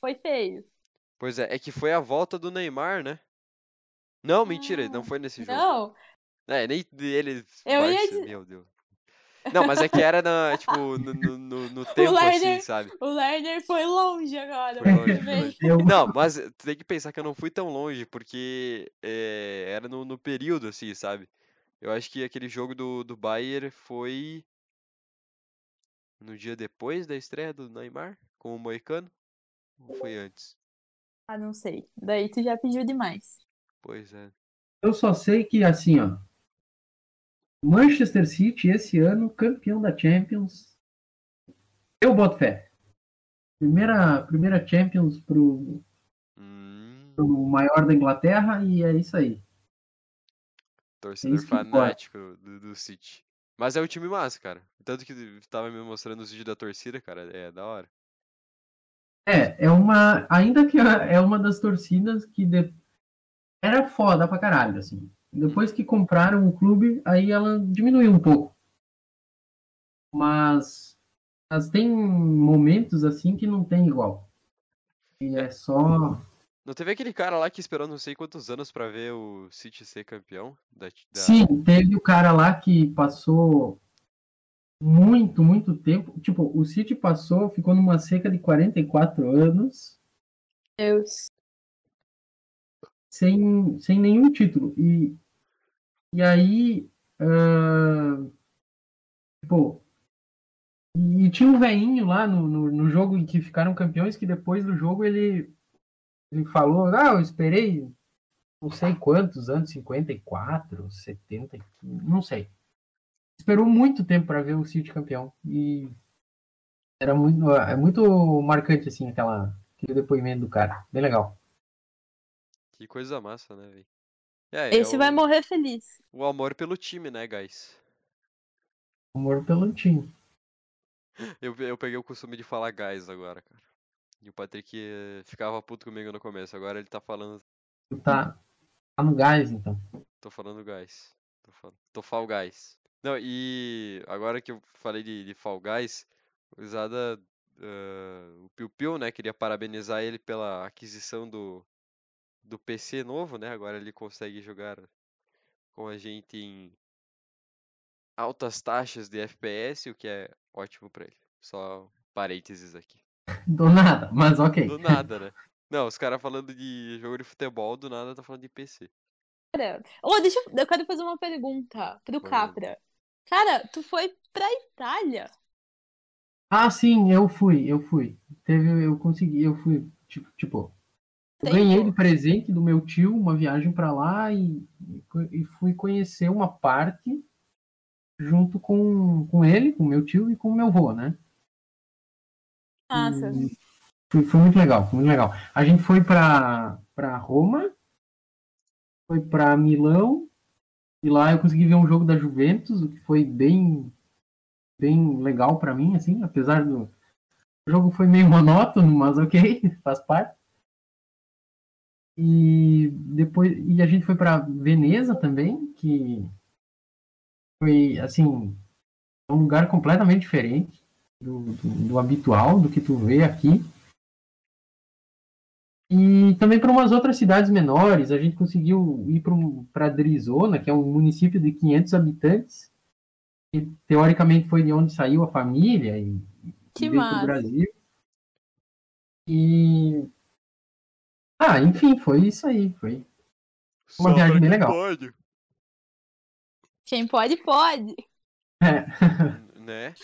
foi feio. Pois é, é que foi a volta do Neymar, né? Não, mentira, ele não Ah, foi nesse jogo. Não, É, nem ele. Eu ia Meu Deus. Não, mas é que era na, tipo, no, no, no- no tempo assim, Lerner- sabe? o Lerner foi longe agora. Foi longe, foi Não, mas tu tem que pensar que eu não fui tão longe, porque é, era no, no período, assim, sabe? Eu acho que aquele jogo do, do Bayern foi no dia depois da estreia do Neymar, com o Moicano? Ou foi antes? Ah, não sei. Daí tu já pediu demais. Pois é. eu só sei que, assim, ó. Manchester City, esse ano, campeão da Champions. Eu boto fé. Primeira, primeira Champions pro, Hum, pro maior da Inglaterra e é isso aí. torcedor isso que importa. fanático do, do City. Mas é um time massa, cara. Tanto que tava me mostrando os vídeos da torcida, cara. É da hora. É, é uma. Ainda que é uma das torcidas que de- era foda pra caralho, assim. Depois que compraram o clube, aí ela diminuiu um pouco. Mas, mas tem momentos assim que não tem igual. E é só. Não teve aquele cara lá que esperou não sei quantos anos pra ver o City ser campeão? Da, da- Sim, teve o cara lá que passou muito, muito tempo. Tipo, o City passou, ficou numa seca de 44 anos. Deus. sem, sem nenhum título. E, e aí, pô, e, e tinha um veinho lá no, no, no jogo em que ficaram campeões, que depois do jogo ele, ele falou, ah, eu esperei não sei quantos anos, 54, 70, não sei. Esperou muito tempo para ver o City campeão. E era muito, é muito marcante, assim, aquela, aquele depoimento do cara. Bem legal. Que coisa massa, né, velho? É, Esse é vai o, morrer feliz. o amor pelo time, né, guys? Amor pelo time. Eu, eu peguei o costume de falar guys agora, cara. E o Patrick ficava puto comigo no começo. Agora ele tá falando. Tu tá, tá no gás, então. Tô falando guys. Tô, falando, tô Fall Guys. Não, e agora que eu falei de, de Fall Guys, o Zada, ah, o Piu Piu, né, queria parabenizar ele pela aquisição do, do PC novo, né? Agora ele consegue jogar com a gente em altas taxas de FPS, o que é ótimo pra ele. Só parênteses aqui. Do nada, mas ok. Do nada, né? Não, os caras falando de jogo de futebol, do nada tá falando de PC. Cara, ô, deixa eu, eu quero fazer uma pergunta pro Manda. Capra. Cara, tu foi pra Itália? Ah, sim, eu fui, eu fui. Teve, eu consegui, eu fui, tipo, tipo Tempo. ganhei de presente do meu tio uma viagem pra lá e, e fui conhecer uma parte junto com, com ele, com meu tio e com meu avô, né? Nossa. E foi, foi muito legal, foi muito legal. A gente foi pra Roma, foi pra Milão, e lá eu consegui ver um jogo da Juventus, o que foi bem, bem legal pra mim, assim, apesar do. O jogo foi meio monótono, mas ok, faz parte. E depois e a gente foi pra Veneza também, que foi assim um lugar completamente diferente do, do, do habitual, do que tu vê aqui. E também para umas outras cidades menores, a gente conseguiu ir para Drizona, que é um município de 500 habitantes, que teoricamente foi de onde saiu a família e, Que veio para massa. o Brasil. E ah, enfim, foi isso aí, foi. Uma Só viagem bem quem legal. Pode, Quem pode, pode. É, né?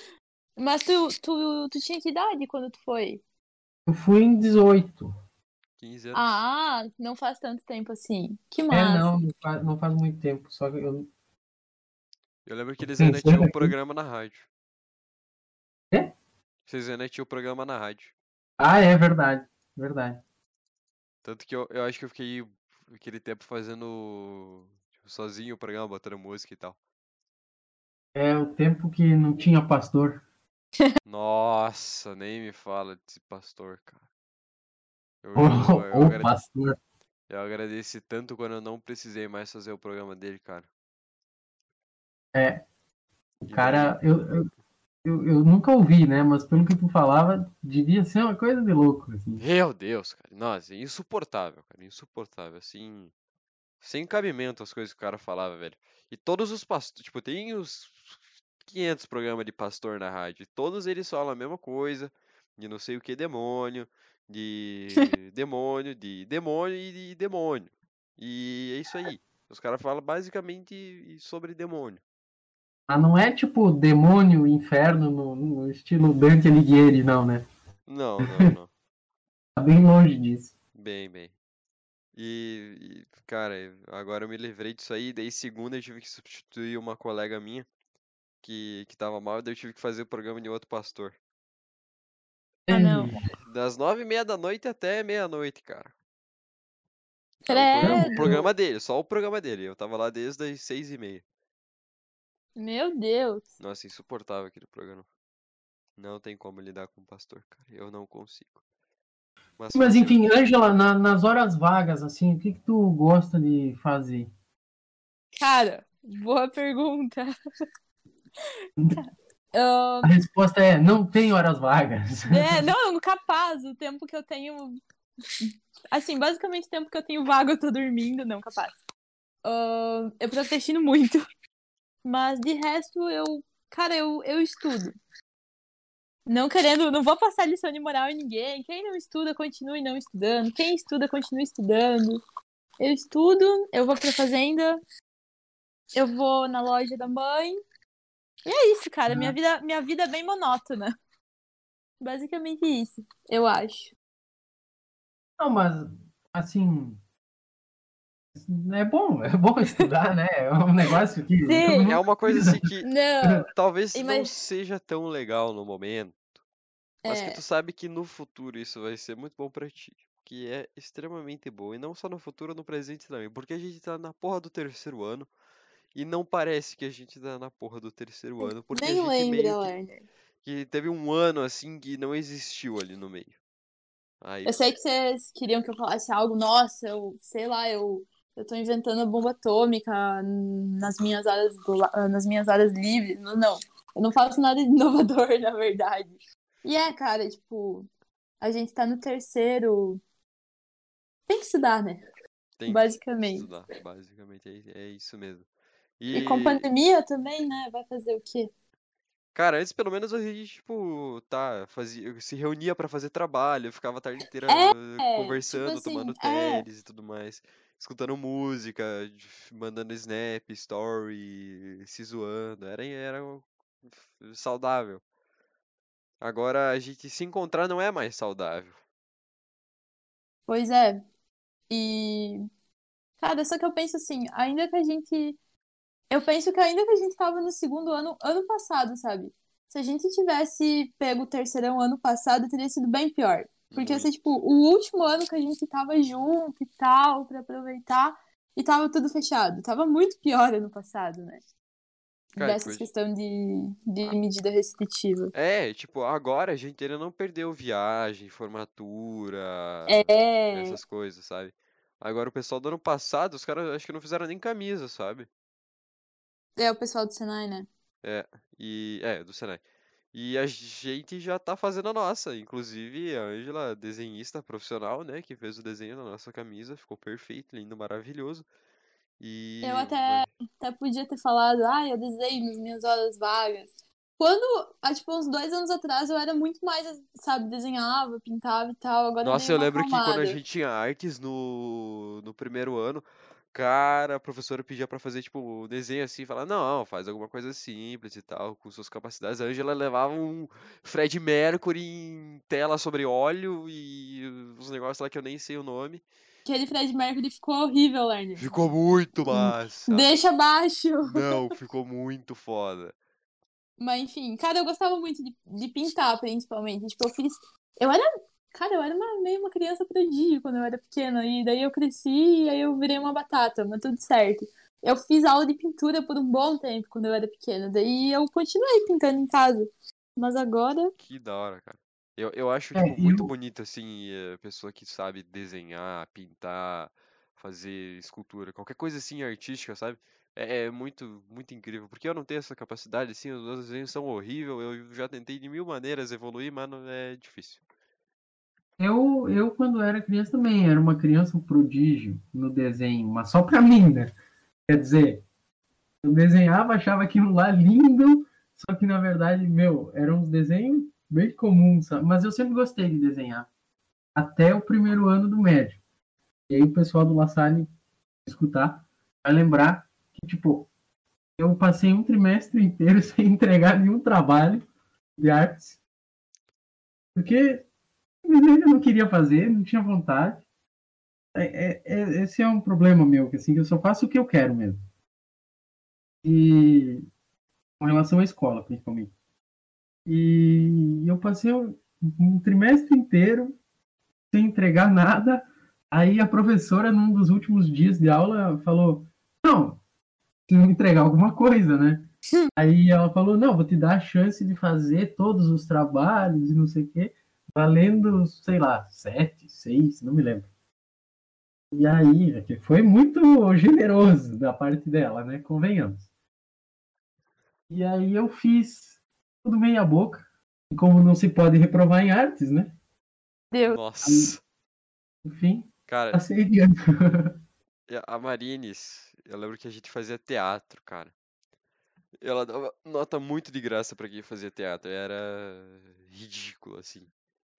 Mas tu, tu, tu tinha que idade quando tu foi? eu fui em 18. 15 anos. Ah, não faz tanto tempo assim. Que É, massa. não, não faz, não faz muito tempo, só que eu Eu lembro que eles ainda tinham um programa na rádio. Quê? Vocês ainda tinham um programa na rádio. Ah, é verdade, verdade. Tanto que eu, eu acho que eu fiquei aquele tempo fazendo tipo, sozinho o programa, botando música e tal. É o tempo que não tinha pastor. Nossa, nem me fala desse pastor, cara. Eu, eu, eu, pastor. eu agradeci tanto quando eu não precisei mais fazer o programa dele, cara. É, o cara, eu, eu, eu nunca ouvi, né? Mas pelo que tu falava, devia ser uma coisa de louco, assim. Meu Deus, cara. Nossa, insuportável, cara. Insuportável. Assim. Sem cabimento as coisas que o cara falava, velho. E todos os pastores. Tipo, tem os 500 programas de pastor na rádio. E todos eles falam a mesma coisa. De não sei o que demônio. De demônio, de demônio e de demônio. E é isso aí. Os caras falam basicamente sobre demônio. Ah, não é tipo demônio, inferno no, no estilo Dante Alighieri, não, né? Não, não, não. Tá bem longe disso. Bem, bem. E, e, cara, agora eu me livrei disso aí. Daí, segunda, eu tive que substituir uma colega minha que, que tava mal. Daí, eu tive que fazer o programa de outro pastor. Ah, não. Das nove e meia da noite até meia-noite, cara. O pro- Credo. O programa dele, só o programa dele. Eu tava lá desde as seis e meia. Meu Deus. Nossa, insuportável aquele programa. Não tem como lidar com o pastor, cara. Eu não consigo. Mas, Mas enfim? Ângela, na- nas horas vagas, assim, o que que tu gosta de fazer? Cara, boa pergunta. Ah, A resposta é, não tem horas vagas. é, não, capaz, o tempo que eu tenho. Assim, basicamente o tempo que eu tenho vago eu tô dormindo, não, capaz. Ah, eu procrastino muito. Mas de resto, eu. Cara, eu, eu estudo. Não querendo, não vou passar lição de moral em ninguém. Quem não estuda, continue não estudando. Quem estuda, continue estudando. Eu estudo, eu vou pra fazenda, eu vou na loja da mãe. E é isso, cara. Minha vida, minha vida é bem monótona. Basicamente isso, eu acho. Não, mas, assim, é bom, é bom estudar, né? É um negócio que... Sim. É uma coisa assim que Não, talvez E não seja tão legal no momento. Mas que é, tu sabe que no futuro isso vai ser muito bom pra ti. Que é extremamente bom. E não só no futuro, no presente também. Porque a gente tá na porra do terceiro ano. E não parece que a gente tá na porra do terceiro ano. Porque a nem gente lembra, meio que, que teve um ano assim que não existiu ali no meio. Aí, Eu sei que vocês queriam que eu falasse algo, nossa, eu sei lá, eu, eu tô inventando a bomba atômica nas minhas áreas, la- nas minhas áreas livres. Não, não, eu não faço nada de inovador, na verdade. E é, cara, tipo, a gente tá no terceiro. Tem que estudar, né? tem que Basicamente. estudar. Basicamente é, é isso mesmo. E com pandemia também, né? Vai fazer o quê? Cara, antes pelo menos a gente, tipo, tá, fazia, se reunia pra fazer trabalho, ficava a tarde inteira É, conversando, tipo tomando assim, é. teles e tudo mais, escutando música, mandando snap, story, se zoando, era, era saudável. Agora a gente se encontrar não é mais saudável. Pois é. E. Cara, só que eu penso assim, ainda que a gente Eu penso que ainda que a gente tava no segundo ano, ano passado, sabe? Se a gente tivesse pego o terceirão ano passado, teria sido bem pior. Porque é, tipo, o último ano que a gente tava junto e tal, pra aproveitar, e tava tudo fechado. Tava muito pior ano passado, né? Cara, Dessas coisa- questão de, de medida restritiva. É, tipo, agora a gente ainda não perdeu viagem, formatura, É, essas coisas, sabe? Agora o pessoal do ano passado, os caras acho que não fizeram nem camisa, sabe? é o pessoal do Senai, né? E é, do Senai. E a gente já tá fazendo a nossa, inclusive a Ângela, desenhista profissional, né, que fez o desenho da nossa camisa, ficou perfeito, lindo, maravilhoso. E Eu até, até podia ter falado, ah, eu desenho nas minhas horas vagas. Quando, há, tipo, uns dois anos atrás, eu era muito mais, sabe, desenhava, pintava e tal. Agora Nossa, eu lembro que quando a acalmada. gente tinha artes no, no primeiro ano, cara, a professora pedia pra fazer, tipo, desenho assim, falar, não, faz alguma coisa simples e tal, com suas capacidades. A Ângela levava um Fred Mercury em tela sobre óleo e uns negócios lá que eu nem sei o nome. Aquele Fred Mercury ficou horrível, Lerner. Ficou muito massa. Deixa abaixo. Não, ficou muito foda. Mas enfim, cara, eu gostava muito de, de pintar, principalmente. Tipo, eu fiz. Eu era. Cara, eu era uma, meio uma criança prodígio quando eu era pequena. E daí eu cresci e aí eu virei uma batata, mas tudo certo. Eu fiz aula de pintura por um bom tempo quando eu era pequena. Daí eu continuei pintando em casa. Mas agora. Que da hora, cara. Eu, eu acho, É, tipo, muito eu- bonito, assim, a pessoa que sabe desenhar, pintar, fazer escultura, qualquer coisa assim artística, sabe? É, é muito, muito incrível, porque eu não tenho essa capacidade, assim, os meus desenhos são horríveis, eu já tentei de mil maneiras evoluir, mas não é difícil. Eu, eu, quando era criança, também era uma criança um prodígio no desenho, mas só pra mim, né? Quer dizer, eu desenhava, achava aquilo lá lindo, só que na verdade, meu, eram uns desenhos bem comuns, sabe? Mas eu sempre gostei de desenhar, até o primeiro ano do médio. E aí o pessoal do La Salle escutar vai lembrar que, tipo, eu passei um trimestre inteiro sem entregar nenhum trabalho de artes, porque simplesmente eu não queria fazer, não tinha vontade. É, é- é- esse é um problema meu, que assim, eu só faço o que eu quero mesmo. E com relação à escola, principalmente. E eu passei um, um trimestre inteiro sem entregar nada. Aí a professora, num dos últimos dias de aula, falou: Não, preciso entregar alguma coisa, né? Aí ela falou: Não, vou te dar a chance de fazer todos os trabalhos e não sei o quê valendo, sei lá, sete, seis, não me lembro. E aí, que foi muito generoso da parte dela, né? Convenhamos. E aí eu fiz tudo meia boca. E como não se pode reprovar em artes, né? Deu. Nossa, Enfim, cara, passei de ano. a Marines, eu lembro que a gente fazia teatro, cara. Ela dava nota muito de graça pra quem fazia teatro, era ridículo, assim.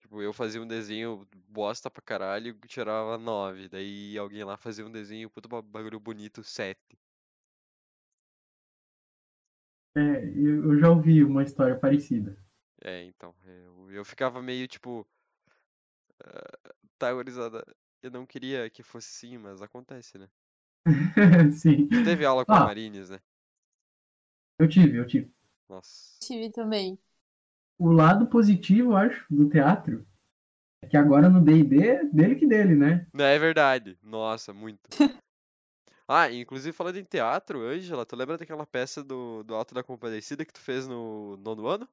Tipo, eu fazia um desenho bosta pra caralho e tirava 9. Daí alguém lá fazia um desenho, puta ba- bagulho bonito, 7. É, eu já ouvi uma história parecida. É, então, eu, eu ficava meio tipo. tá, gurizada, eu não queria que fosse assim, mas acontece, né? Sim. Tu teve aula com a Ah. Marines, né? Eu tive, eu tive. Nossa. Tive também. O lado positivo, eu acho, do teatro é que agora no D&D é dele que dele, né? Não, é verdade. Nossa, muito. Ah, inclusive falando em teatro, Ângela, tu lembra daquela peça do, do Alto da Compadecida que tu fez no nono ano?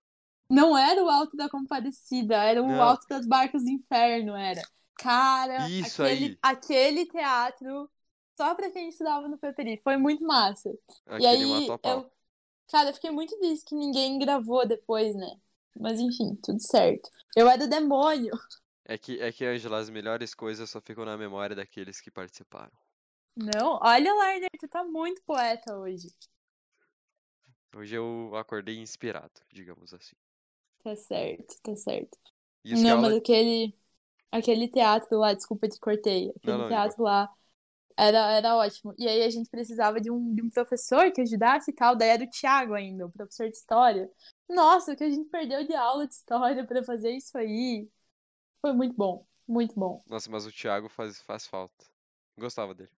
Não era o Alto da Compadecida, era o Não. Alto das Barcas do Inferno, era. Cara, Isso aquele, aí. aquele teatro, só pra quem estudava no Peperi, foi muito massa. E Aquele aí, matou a pau. eu, cara, eu fiquei muito triste que ninguém gravou depois, né? Mas enfim, tudo certo. Eu era o demônio. É que, é que, Ângela, as melhores coisas só ficam na memória daqueles que participaram. Não, olha, Larner, tu tá muito poeta hoje. Hoje eu acordei inspirado, digamos assim. Tá certo, tá certo. Isso Não, aula... mas aquele, aquele teatro lá, desculpa, te cortei. Aquele não, de teatro lá era, era ótimo. E aí a gente precisava de um, de um professor que ajudasse e tal. Daí era o Thiago ainda, o professor de história. Nossa, o que a gente perdeu de aula de história pra fazer isso aí. Foi muito bom, muito bom. Nossa, mas o Thiago faz, faz falta. Gostava dele.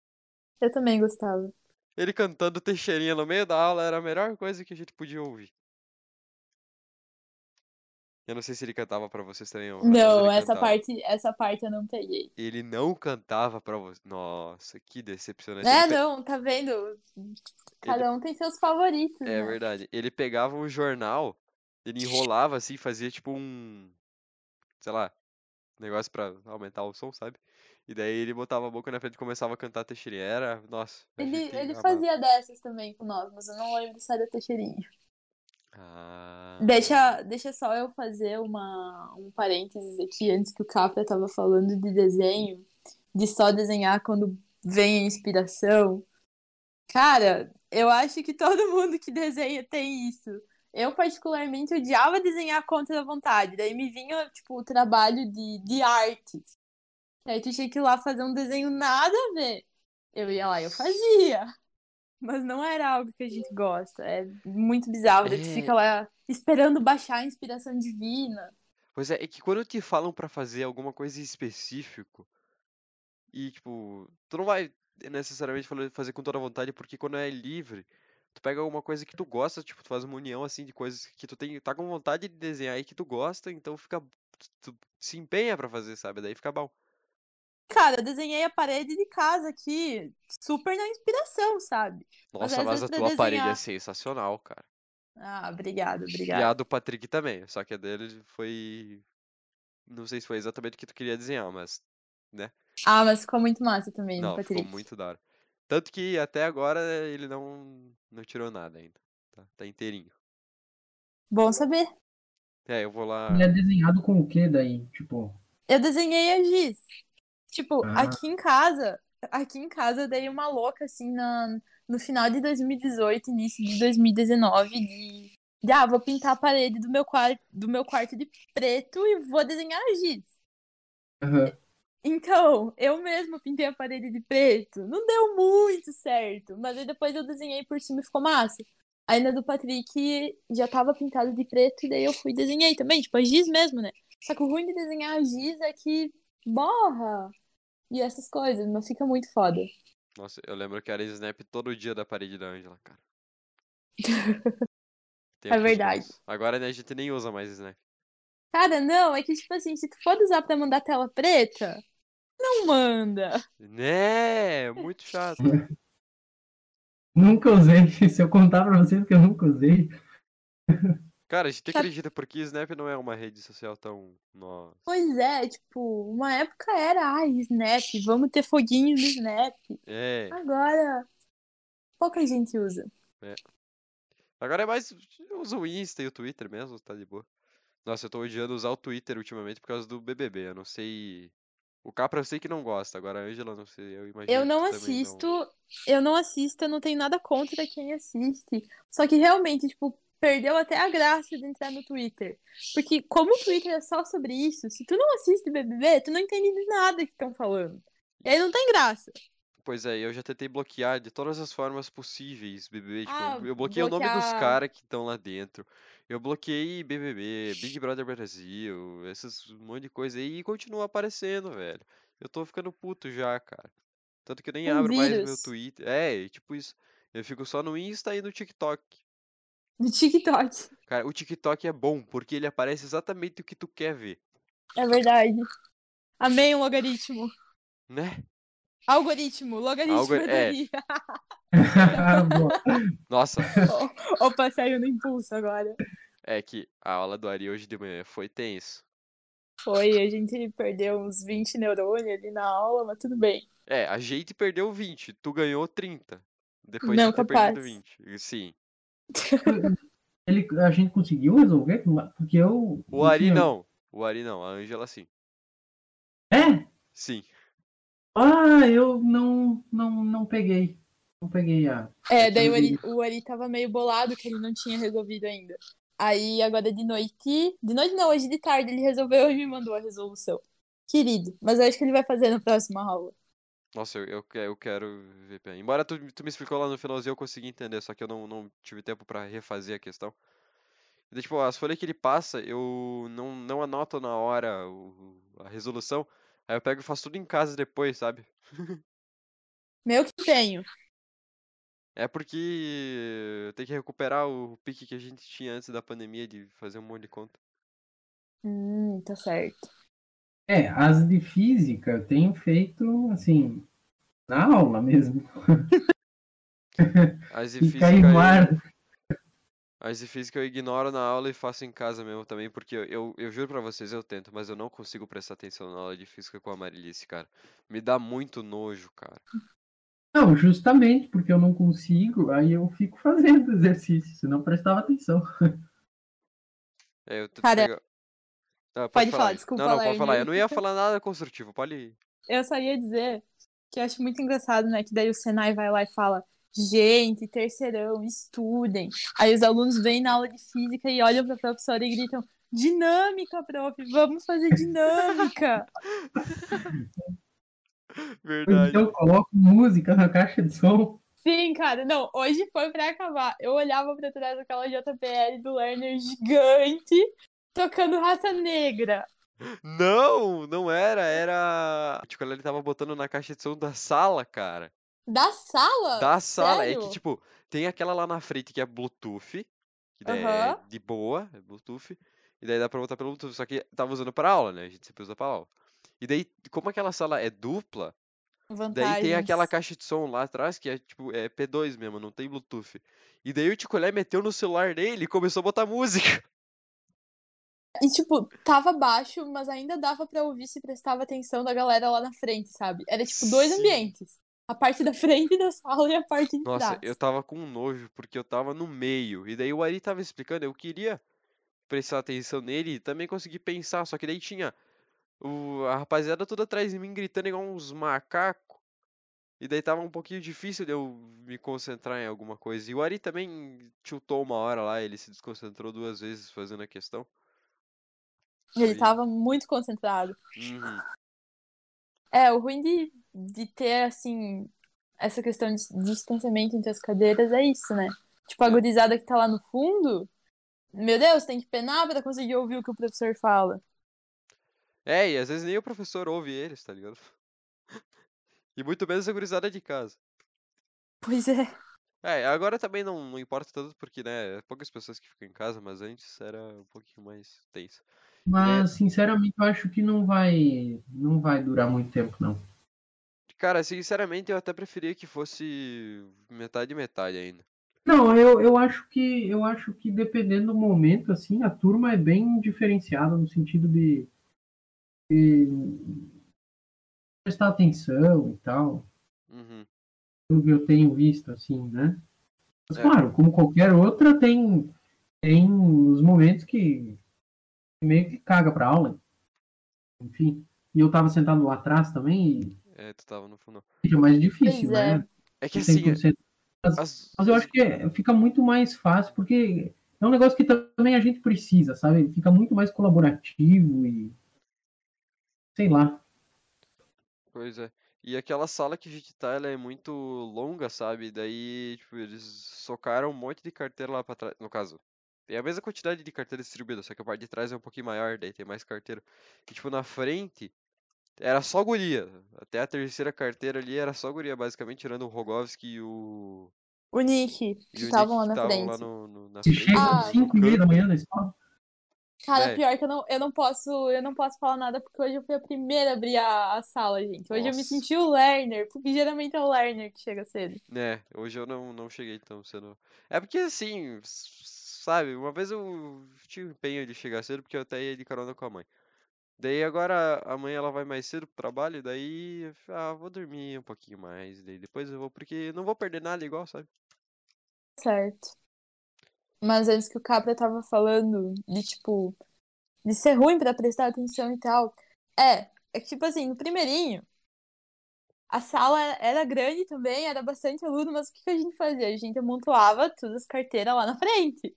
Eu também gostava. Ele cantando Teixeirinha no meio da aula era a melhor coisa que a gente podia ouvir. Eu não sei se ele cantava pra vocês também. Não, ele essa cantava. parte, essa parte eu não peguei. Ele não cantava pra você. Nossa, que decepcionante. É, Ele pe- não, tá vendo? Cada um tem seus favoritos, É né? verdade. Ele pegava um jornal, ele enrolava assim, fazia tipo um. Sei lá, negócio pra aumentar o som, sabe? E daí ele botava a boca na frente e começava a cantar Teixeirinha. Era. Nossa. Ele, ele amava. fazia dessas também com nós, mas eu não lembro se era Teixeirinha. Ah. Deixa, deixa só eu fazer uma, um parênteses aqui antes que o Capra tava falando de desenho, de só desenhar quando vem a inspiração. Cara, eu acho que todo mundo que desenha tem isso. Eu, particularmente, odiava desenhar contra a vontade. Daí me vinha, tipo, o trabalho de, de arte. Aí tu tinha que ir lá fazer um desenho nada a ver. Eu ia lá e eu fazia. Mas não era algo que a gente gosta. É muito bizarro. Daí tu É. fica lá esperando baixar a inspiração divina. Pois é, é que quando te falam pra fazer alguma coisa em específico, e tipo, tu não vai necessariamente fazer com toda a vontade, porque quando é livre, tu pega alguma coisa que tu gosta, tipo, tu faz uma união assim de coisas que tu tem, tá com vontade de desenhar e que tu gosta, então fica, tu se empenha pra fazer, sabe? Daí fica bom. Cara, eu desenhei a parede de casa aqui, super na inspiração, sabe? Mas Nossa, mas vezes a tua parede é desenhar- sensacional, cara. Ah, obrigado, E obrigado. a do Patrick também, só que a dele foi. Não sei se foi exatamente o que tu queria desenhar, mas. Ah, mas ficou muito massa também, Não, no ficou Patrick. muito da hora. Tanto que até agora ele não, não tirou nada ainda. Tá, tá inteirinho. Bom saber. É, eu vou lá. Ele é desenhado com o que daí? Tipo, Eu desenhei a Giz. Tipo, Ah. aqui em casa, aqui em casa eu dei uma louca, assim, na, no final de 2018, início de 2019, de, de ah, vou pintar a parede do meu, quarto, do meu quarto de preto e vou desenhar a Giz. aham. Então, eu mesma pintei a parede de preto. Não deu muito certo, mas aí depois eu desenhei por cima e ficou massa. Ainda do Patrick já tava pintado de preto e daí eu fui e desenhei também, tipo a giz mesmo, né? Só que o ruim de desenhar a giz é que borra e essas coisas, mas fica muito foda. Nossa, eu lembro que era snap todo dia da parede da Angela, cara. É verdade. Agora né, a gente nem usa mais snap. Cara, não, é que tipo assim, se tu for usar pra mandar tela preta, não manda. Né? Muito chato. Nunca usei. Se eu contar pra vocês que eu nunca usei. Cara, a gente acredita porque Snap não é uma rede social tão. Nossa. Pois é, tipo, uma época era, ai, Snap, vamos ter foguinho no Snap. É. Agora, pouca gente usa. Agora é mais. Eu uso o Insta e o Twitter mesmo, tá de boa. Nossa, eu tô odiando usar o Twitter ultimamente por causa do BBB. Eu não sei. O Capra eu sei que não gosta, agora a Angela não sei. Eu imagino Eu não assisto, eu não assisto, eu não tenho nada contra quem assiste. Só que realmente, tipo, perdeu até a graça de entrar no Twitter. Porque como o Twitter é só sobre isso, se tu não assiste BBB, tu não entende de nada que estão falando. E aí não tem graça. Pois é, eu já tentei bloquear de todas as formas possíveis BBB. Tipo, Ah, eu bloqueei o nome dos bloquear- caras que estão lá dentro. Eu bloqueei BBB, Big Brother Brasil, essas um monte de coisa aí e continua aparecendo, velho. Eu tô ficando puto já, cara. Tanto que eu nem Tem abro mais meu vírus. Twitter. É, tipo isso. Eu fico só no Insta e no TikTok. No TikTok. Cara, o TikTok é bom porque ele aparece exatamente o que tu quer ver, É verdade. Amei o logaritmo. né? Algoritmo, logaritmo Algo- é. Boa. Nossa, Opa, saiu no impulso agora. É que a aula do Ari hoje de manhã foi tenso. Foi, a gente perdeu uns 20 neurônios ali na aula, mas tudo bem. É, a gente perdeu 20, tu ganhou 30. Depois Não, de ter perdido capaz. 20. E Sim. Ele, a gente conseguiu resolver? Porque eu. O Ari tinha- não. O Ari não, a Ângela sim. É? Sim. Ah, eu não, não, não peguei. Não peguei a. É, daí o. Ari, o Ari tava meio bolado que ele não tinha resolvido ainda. Aí agora de noite. De noite não, hoje de tarde ele resolveu e me mandou a resolução. Querido, mas eu acho que ele vai fazer na próxima aula. Nossa, eu, eu, eu quero ver bem. Embora tu, tu me explicou lá no finalzinho, eu consegui entender, só que eu não, não tive tempo pra refazer a questão. E daí, tipo, as folhas que ele passa, eu não, não anoto na hora o- a resolução. Aí eu pego e faço tudo em casa depois, sabe? Meu que tenho. É porque tem que recuperar o pique que a gente tinha antes da pandemia de fazer um monte de conta. Hum, tá certo. É, as de física eu tenho feito, assim, na aula mesmo. As de Fica aí física eu, guarda. as de física eu ignoro na aula e faço em casa mesmo também, porque eu, eu, eu juro pra vocês, eu tento, mas eu não consigo prestar atenção na aula de física com a Marilice, cara. Me dá muito nojo, cara. Não, justamente porque eu não consigo, aí eu fico fazendo exercício, senão prestava atenção. É, eu tento Cara, pegar... Ah, pode falar, aí. desculpa, Não, não, pode falar. Eu não ia falar nada construtivo, pode ir. Eu só ia dizer que eu acho muito engraçado, né? Que daí o Senai vai lá e fala: gente, terceirão, estudem. Aí os alunos vêm na aula de física e olham pra professora e gritam: dinâmica, prof, vamos fazer dinâmica. Verdade. então eu coloco música na caixa de som. Sim, cara, não, hoje foi pra acabar. Eu olhava pra trás daquela JPL do Lerner gigante, tocando raça negra. Não, não era, era. Tipo, ele tava botando na caixa de som da sala, cara. Da sala? Da sala. É Sério? que, tipo, tem aquela lá na frente que é Bluetooth, que daí é de boa, é Bluetooth. E daí dá pra botar pelo Bluetooth, só que tava usando pra aula, né? A gente sempre usa pra aula. E daí, como aquela sala é dupla, daí tem aquela Vantagens. caixa de som lá atrás que é tipo, é P2 mesmo, não tem Bluetooth. E daí o Ticolé meteu no celular dele e começou a botar música. E, tipo, tava baixo, mas ainda dava pra ouvir se prestava atenção da galera lá na frente, sabe? Era, tipo, dois Sim. ambientes. A parte da frente da sala e a parte de Nossa, trás. eu tava com nojo porque eu tava no meio. E daí o Ari tava explicando, eu queria prestar atenção nele e também conseguir pensar, só que daí tinha o, a rapaziada toda atrás de mim gritando igual uns macacos. E daí tava um pouquinho difícil de eu me concentrar em alguma coisa. E o Ari também tiltou uma hora lá, ele se desconcentrou duas vezes fazendo a questão. Ele tava muito concentrado. Uhum. É, o ruim de, de ter, assim, essa questão de distanciamento entre as cadeiras é isso, né? Tipo, a É. gurizada que tá lá no fundo, meu Deus, tem que penar pra conseguir ouvir o que o professor fala. É, e às vezes nem o professor ouve eles, tá ligado? E muito menos a gurizada de casa. Pois é. É, agora também não, não importa tanto porque, né, é poucas pessoas que ficam em casa, mas antes era um pouquinho mais tenso. Mas, sinceramente, eu acho que não vai, não vai durar muito tempo, não. Cara, sinceramente, eu até preferia que fosse metade metade ainda. Não, eu, eu acho que eu acho que dependendo do momento, assim, a turma é bem diferenciada no sentido de, de prestar atenção e tal. Uhum. Tudo que eu tenho visto, assim, né? Mas É. claro, como qualquer outra, tem, tem os momentos que meio que caga pra aula. Enfim. E eu tava sentado lá atrás também e É, tu tava no fundo. fica mais difícil, Pois é. né? É que assim, 100%. as, Mas eu acho que é- fica muito mais fácil, porque é um negócio que também a gente precisa, sabe? Fica muito mais colaborativo e. Sei lá. Pois é. E aquela sala que a gente tá, ela é muito longa, sabe? Daí, tipo, eles socaram um monte de carteira lá pra trás. No caso, tem a mesma quantidade de carteira distribuída, só que a parte de trás é um pouquinho maior, daí tem mais carteira. E, tipo, na frente, era só guria. Até a terceira carteira ali era só guria, basicamente, tirando o Rogovski e o. O Nick, que estavam lá na frente. lá no, no- na Se frente, chega Ah. às 5 e meia da manhã na escola. Cara, É. pior que eu não, eu não posso, eu não posso falar nada porque hoje eu fui a primeira a abrir a, a sala, gente. Hoje eu me Nossa. senti o Lerner, porque geralmente é o Lerner que chega cedo. né, hoje eu não, não cheguei tão cedo. É porque assim, sabe, uma vez eu tinha empenho de chegar cedo porque eu até ia de carona com a mãe. Daí agora amanhã ela vai mais cedo pro trabalho, daí ah, vou dormir um pouquinho mais, daí depois eu vou, porque não vou perder nada igual, sabe? Certo. Mas antes que o Capra tava falando de, tipo, de ser ruim pra prestar atenção e tal. É, é que, tipo assim, no primeirinho, a sala era grande também, era bastante aluno, mas o que que a gente fazia? A gente amontoava todas as carteiras lá na frente.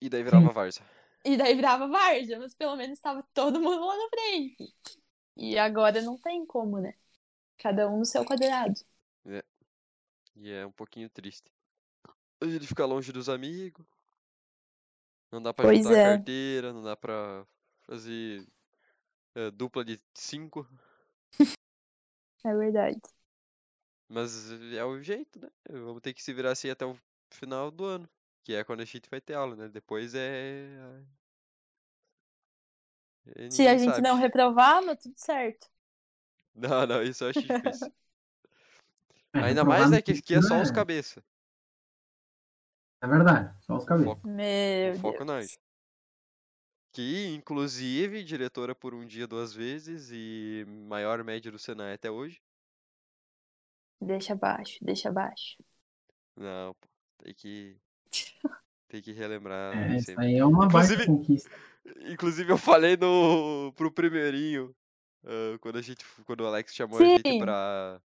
E daí virava várzea. E daí virava várzea, mas pelo menos estava todo mundo lá na frente. E agora não tem como, né? Cada um no seu quadrado. E é um pouquinho triste. A gente fica longe dos amigos. Não dá pra Pois juntar é. carteira, não dá pra fazer eh, dupla de cinco. É verdade. Mas é o jeito, né? Vamos ter que se virar assim até o final do ano. Que é quando a gente vai ter aula, né? Depois é. é Se a gente sabe. não reprovar, mas tudo certo. Não, não, isso eu acho difícil. É, Ainda mais né, que aqui é só os é- cabeça. É verdade, só os cabelos. Foco, Meu foco na Deus. Que, inclusive, diretora por um dia, duas vezes e maior média do Senai até hoje. Deixa abaixo, deixa abaixo. Não, pô, tem que. Tem que relembrar É, isso aí é uma Inclusive- conquista. Inclusive, eu falei no, pro primeirinho, ah, quando a gente, quando o Alex chamou a gente Sim. pra.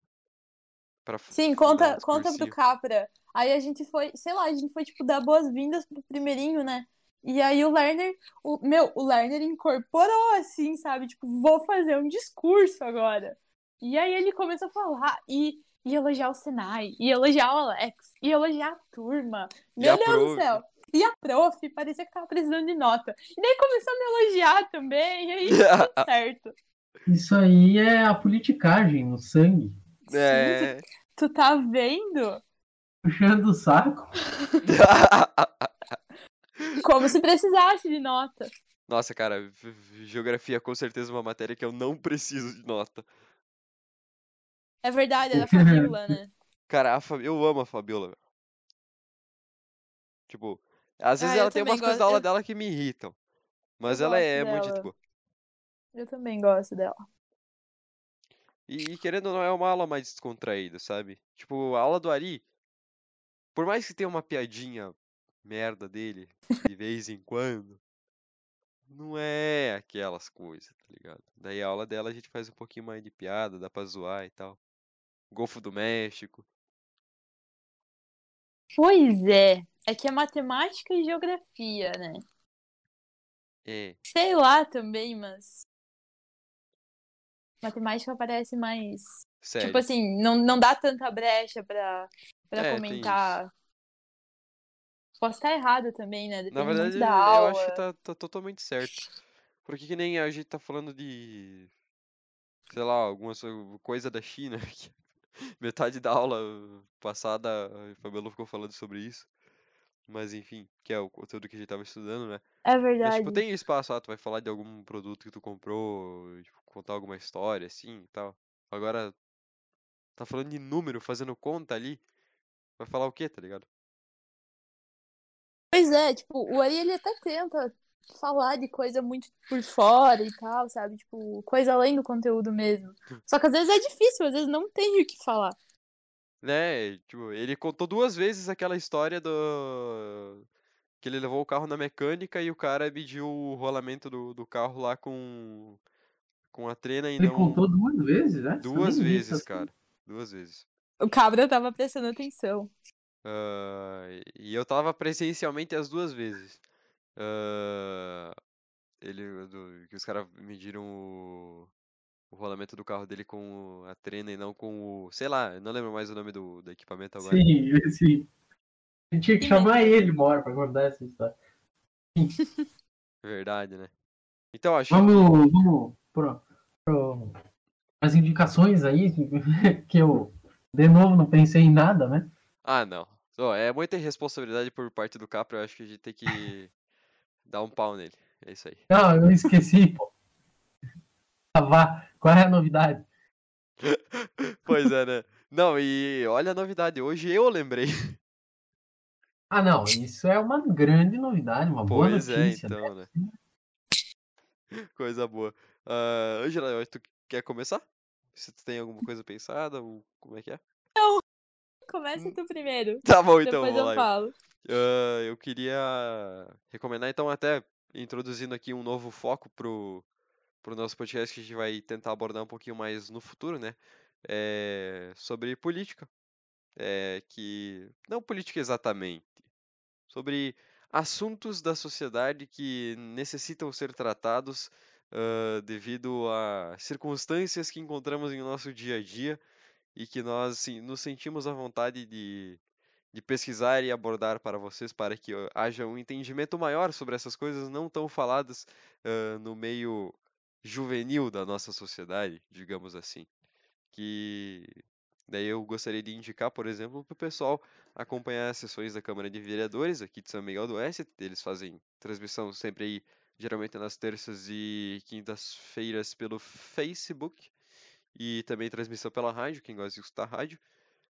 pra Sim, conta, conta pro. Capra. Aí a gente foi, sei lá, a gente foi, tipo, dar boas-vindas pro primeirinho, né? E aí o Lerner, o, meu, o Lerner incorporou, assim, sabe? Tipo, vou fazer um discurso agora. E aí ele começou a falar e, e elogiar o Senai, e elogiar o Alex, e elogiar a turma. E Meu a Deus prof. do céu! E a prof, parecia que tava precisando de nota. E daí começou a me elogiar também, e aí tudo certo. Isso aí é a politicagem no sangue. Sim, É. tu, tu tá vendo? Puxando o saco. Como se precisasse de nota. Nossa, cara, geografia é com certeza uma matéria que eu não preciso de nota. É verdade, é da Fabiola, né? Cara, a Fabi- eu amo a Fabiola. Tipo, às vezes Ah, ela tem umas coisas da aula eu- dela que me irritam. Mas Eu ela é muito dela. boa. Eu também gosto dela. E, e querendo ou não, é uma aula mais descontraída, sabe? Tipo, a aula do Ari, por mais que tenha uma piadinha merda dele, de vez em quando, não é aquelas coisas, tá ligado? Daí a aula dela a gente faz um pouquinho mais de piada, dá pra zoar e tal. Golfo do México. Pois é. É que é matemática e geografia, né? É, Sei lá também, mas. Matemática parece mais. sério. Tipo assim, não, não dá tanta brecha pra, pra É, comentar. Posso estar errada também, né? Depende Na verdade, da eu aula. acho que tá, tá totalmente certo. Porque que nem a gente tá falando de, sei lá, alguma coisa da China, metade da aula passada a Fabiola ficou falando sobre isso. Mas enfim, que é o conteúdo que a gente tava estudando, né? É Mas, verdade. tipo, tem espaço lá, tu vai falar de algum produto que tu comprou, tipo, contar alguma história, assim, e tal. Agora, tá falando de número, fazendo conta ali, vai falar o quê, tá ligado? Pois é, tipo, o Ari ele até tenta falar de coisa muito por fora e tal, sabe? Tipo, coisa além do conteúdo mesmo. Só que às vezes é difícil, às vezes não tem o que falar. Né, tipo, ele contou duas vezes aquela história do... Que ele levou o carro na mecânica e o cara mediu o rolamento do, do carro lá com... Com a trena e Ele não... contou duas vezes, né? Duas vezes, essas cara. Duas vezes. O cabra tava prestando atenção. Ah, e eu tava presencialmente as duas vezes. Ah, ele, do- que os caras mediram o, o rolamento do carro dele com a trena e não com o. Sei lá, eu não lembro mais o nome do, do equipamento agora. Sim, sim. A gente tinha que chamar ele, bora, pra contar essa história. Verdade, né? Então, acho Vamos, vamos pro, pro, as indicações aí, que eu, de novo, não pensei em nada, né? Ah, não. Ó, é muita irresponsabilidade por parte do Capra, eu acho que a gente tem que dar um pau nele. É isso aí. Não, eu esqueci, pô. Ah, vá, qual é a novidade? Pois é, né? Não, e olha a novidade, hoje eu lembrei. Ah, não, isso é uma grande novidade, uma boa Pois é, notícia. então, né? Coisa boa. Angela, que tu quer começar? Se tu tem alguma coisa pensada, ou como é que é? Começa tu primeiro. Tá bom, então, Depois eu falo. Ah, eu queria recomendar, então, até introduzindo aqui um novo foco pro, pro nosso podcast que a gente vai tentar abordar um pouquinho mais no futuro, né? É sobre política. É que. Não política exatamente. Sobre assuntos da sociedade que necessitam ser tratados ah, devido a circunstâncias que encontramos em nosso dia a dia e que nós assim, nos sentimos à vontade de, de pesquisar e abordar para vocês para que haja um entendimento maior sobre essas coisas não tão faladas ah, no meio juvenil da nossa sociedade, digamos assim. Que Daí eu gostaria de indicar, por exemplo, para o pessoal acompanhar as sessões da Câmara de Vereadores aqui de São Miguel do Oeste. Eles fazem transmissão sempre aí, geralmente nas terças e quintas-feiras pelo Facebook e também transmissão pela rádio, quem gosta de escutar rádio.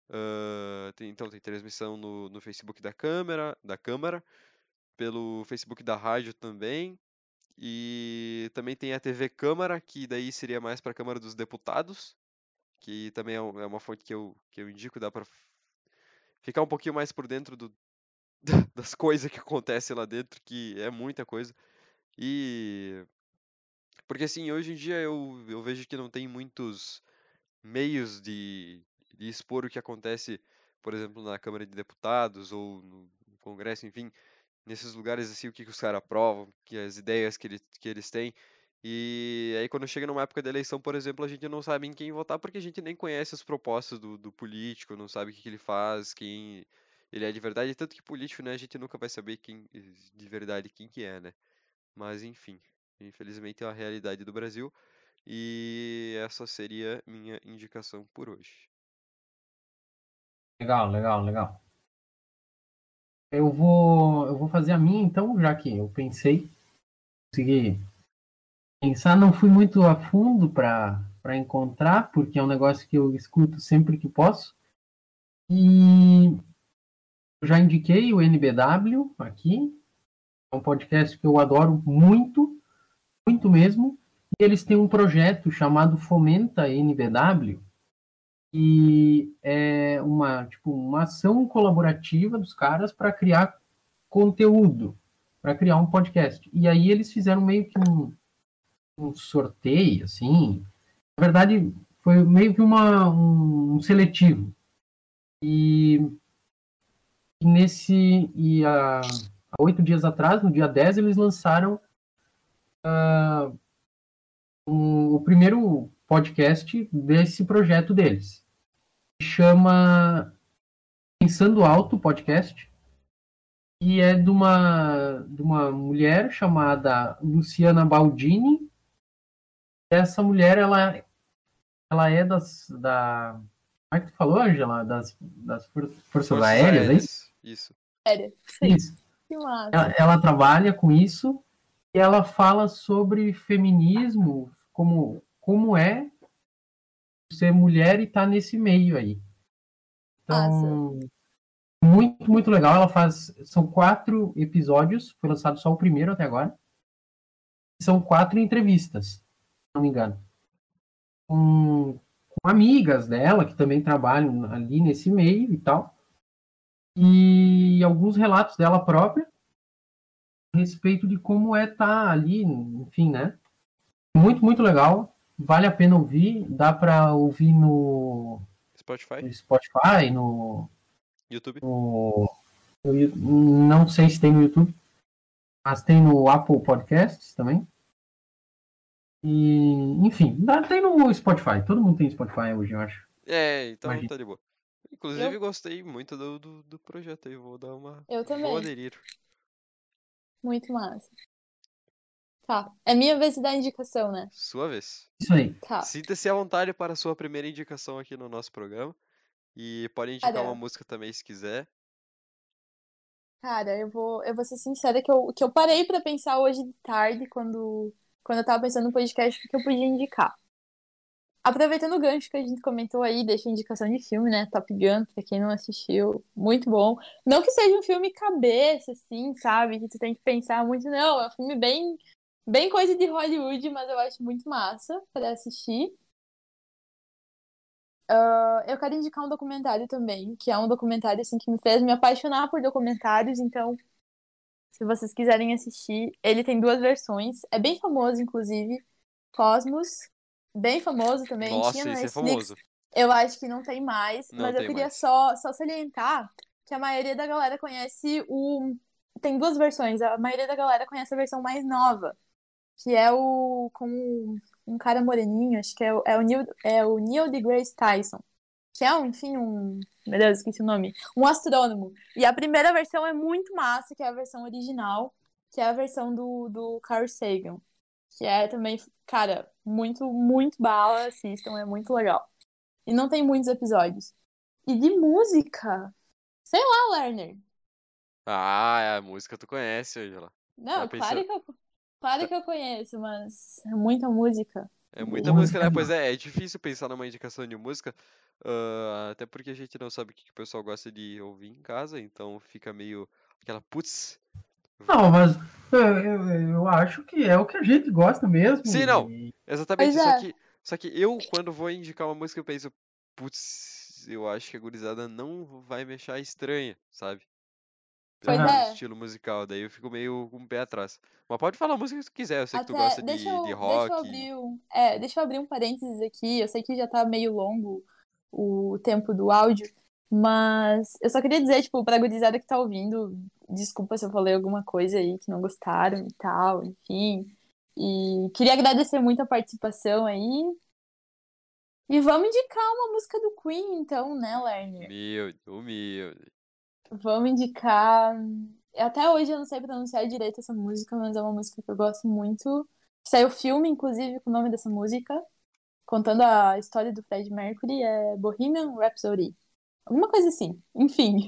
Uh, tem, então tem transmissão no, no Facebook da Câmara, da Câmara, pelo Facebook da rádio também. E também tem a TV Câmara, que daí seria mais para a Câmara dos Deputados, que também é, é uma fonte que eu, que eu indico, dá para ficar um pouquinho mais por dentro do, das coisas que acontecem lá dentro, que é muita coisa. E. Porque assim, hoje em dia eu, eu vejo que não tem muitos meios de, de expor o que acontece, por exemplo, na Câmara de Deputados ou no Congresso, enfim, nesses lugares assim, o que, que os caras aprovam, que as ideias que, ele, que eles têm. E aí quando chega numa época da eleição, por exemplo, a gente não sabe em quem votar porque a gente nem conhece as propostas do, do político, não sabe o que, que ele faz, quem ele é de verdade. Tanto que político, né, a gente nunca vai saber quem de verdade quem que é, né? Mas enfim, infelizmente é a realidade do Brasil. E essa seria minha indicação por hoje. Legal, legal, legal. Eu vou, eu vou fazer a minha então, já que eu pensei, consegui pensar, não fui muito a fundo para encontrar, porque é um negócio que eu escuto sempre que posso. E eu já indiquei o NBW aqui, é um podcast que eu adoro muito, muito mesmo. E eles têm um projeto chamado Fomenta NBW, e é uma, tipo, uma ação colaborativa dos caras para criar conteúdo, para criar um podcast. E aí eles fizeram meio que um, um sorteio, assim. Na verdade, foi meio que uma, um, um seletivo. E, e nesse. E há, há oito dias atrás, no dia 10, eles lançaram uh, um, o primeiro podcast desse projeto deles chama Pensando Alto Podcast e é de uma, de uma mulher chamada Luciana Baldini. Essa mulher, ela, ela é das. Da, como é que tu falou, Angela? Das, das Forças, Forças Aéreas, aéreas, é isso? Isso. Aérea. Isso. Ela, ela, trabalha com isso e ela fala sobre feminismo, como, como é ser mulher e tá nesse meio aí. Então, Nossa. muito, muito legal. Ela faz. São quatro episódios, foi lançado só o primeiro até agora. São quatro entrevistas, se não me engano. Com, com amigas dela, que também trabalham ali nesse meio e tal. E alguns relatos dela própria a respeito de como é estar tá ali, enfim, né? Muito, muito legal vale a pena ouvir. Dá para ouvir no Spotify, no Spotify, no YouTube. No, no, não sei se tem no YouTube, mas tem no Apple Podcasts também. E, enfim, tem no Spotify. Todo mundo tem Spotify hoje, eu acho. É, então Imagina. tá de boa. Inclusive, eu... gostei muito do, do, do, projeto aí. Vou dar uma. Eu também. Vou aderir. Muito massa. Tá. É minha vez de dar indicação, né? Sua vez. Isso aí. Tá. Sinta-se à vontade para a sua primeira indicação aqui no nosso programa. E pode indicar Cara, uma música também se quiser. Cara, eu vou, eu vou ser sincera que eu, que eu parei para pensar hoje de tarde, quando, quando eu tava pensando no podcast, o que eu podia indicar. Aproveitando o gancho que a gente comentou aí, deixa indicação de filme, né? Top Gun, pra quem não assistiu, muito bom. Não que seja um filme cabeça, assim, sabe? Que tu tem que pensar muito, não. É um filme bem Bem coisa de Hollywood, mas eu acho muito massa para assistir. Uh, eu quero indicar um documentário também, que é um documentário assim que me fez me apaixonar por documentários, então se vocês quiserem assistir, ele tem duas versões, é bem famoso inclusive, Cosmos, bem famoso também, Nossa, tinha na é famoso. Eu acho que não tem mais, não mas tem eu queria mais. só só salientar que a maioria da galera conhece o tem duas versões, a maioria da galera conhece a versão mais nova, que é o com um cara moreninho, acho que é o, é o, Neil, é o Neil deGrasse Tyson, que é, um, enfim, um... Meu Deus, esqueci o nome. Um astrônomo. E a primeira versão é muito massa, que é a versão original, que é a versão do, do Carl Sagan. Que é também, cara, muito, muito bala, assistam, é muito legal. E não tem muitos episódios. E de música, sei lá, Lerner. Ah, a música tu conhece, Angela. Não, Já claro pensou? que eu, claro que eu conheço, mas é muita música. É muita Música música, né? Pois é, é difícil pensar numa indicação de música, ah, até porque a gente não sabe o que que o pessoal gosta de ouvir em casa, então fica meio aquela putz. Não, mas eu, eu, eu acho que é o que a gente gosta mesmo. Sim, não. Exatamente, Pois só é. que, só que eu, quando vou indicar uma música, eu penso, putz, eu acho que a gurizada não vai me achar estranha, sabe? Pois Pelo é. estilo musical, daí eu fico meio com o pé atrás. Mas pode falar a música que tu quiser, eu sei que tu Até, gosta de, eu, de deixa eu rock. abrir um, é, deixa eu abrir um parênteses aqui. Eu sei que já tá meio longo o tempo do áudio, mas eu só queria dizer, tipo, pra gurizada que tá ouvindo, desculpa se eu falei alguma coisa aí que não gostaram e tal, enfim. E queria agradecer muito a participação aí. E vamos indicar uma música do Queen, então, né, Lerner? Humilde, humilde. Vamos indicar. Até hoje eu não sei pronunciar direito essa música, mas é uma música que eu gosto muito. Saiu filme, inclusive, com o nome dessa música, contando a história do Fred Mercury, é Bohemian Rhapsody. Alguma coisa assim. Enfim.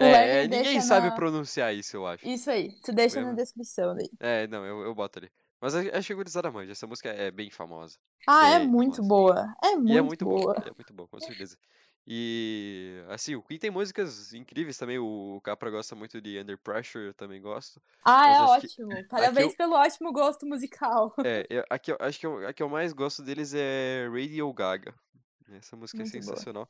É, é, ninguém sabe na- pronunciar isso, eu acho. Isso aí, tu deixa na descrição daí. É, não, eu, eu boto ali. Mas a- acho que a gurizada manja, essa música é bem famosa. Ah, é Bem muito famosa. boa. É muito, E é muito bom, boa. é muito bom, com certeza. E, assim, o Queen tem músicas incríveis também, o Capra gosta muito de Under Pressure, eu também gosto. Ah, é acho que- ótimo. Parabéns eu- pelo ótimo gosto musical. É, eu- a que eu, acho que eu, a que eu mais gosto deles é Radio Gaga. Essa música é Muito boa.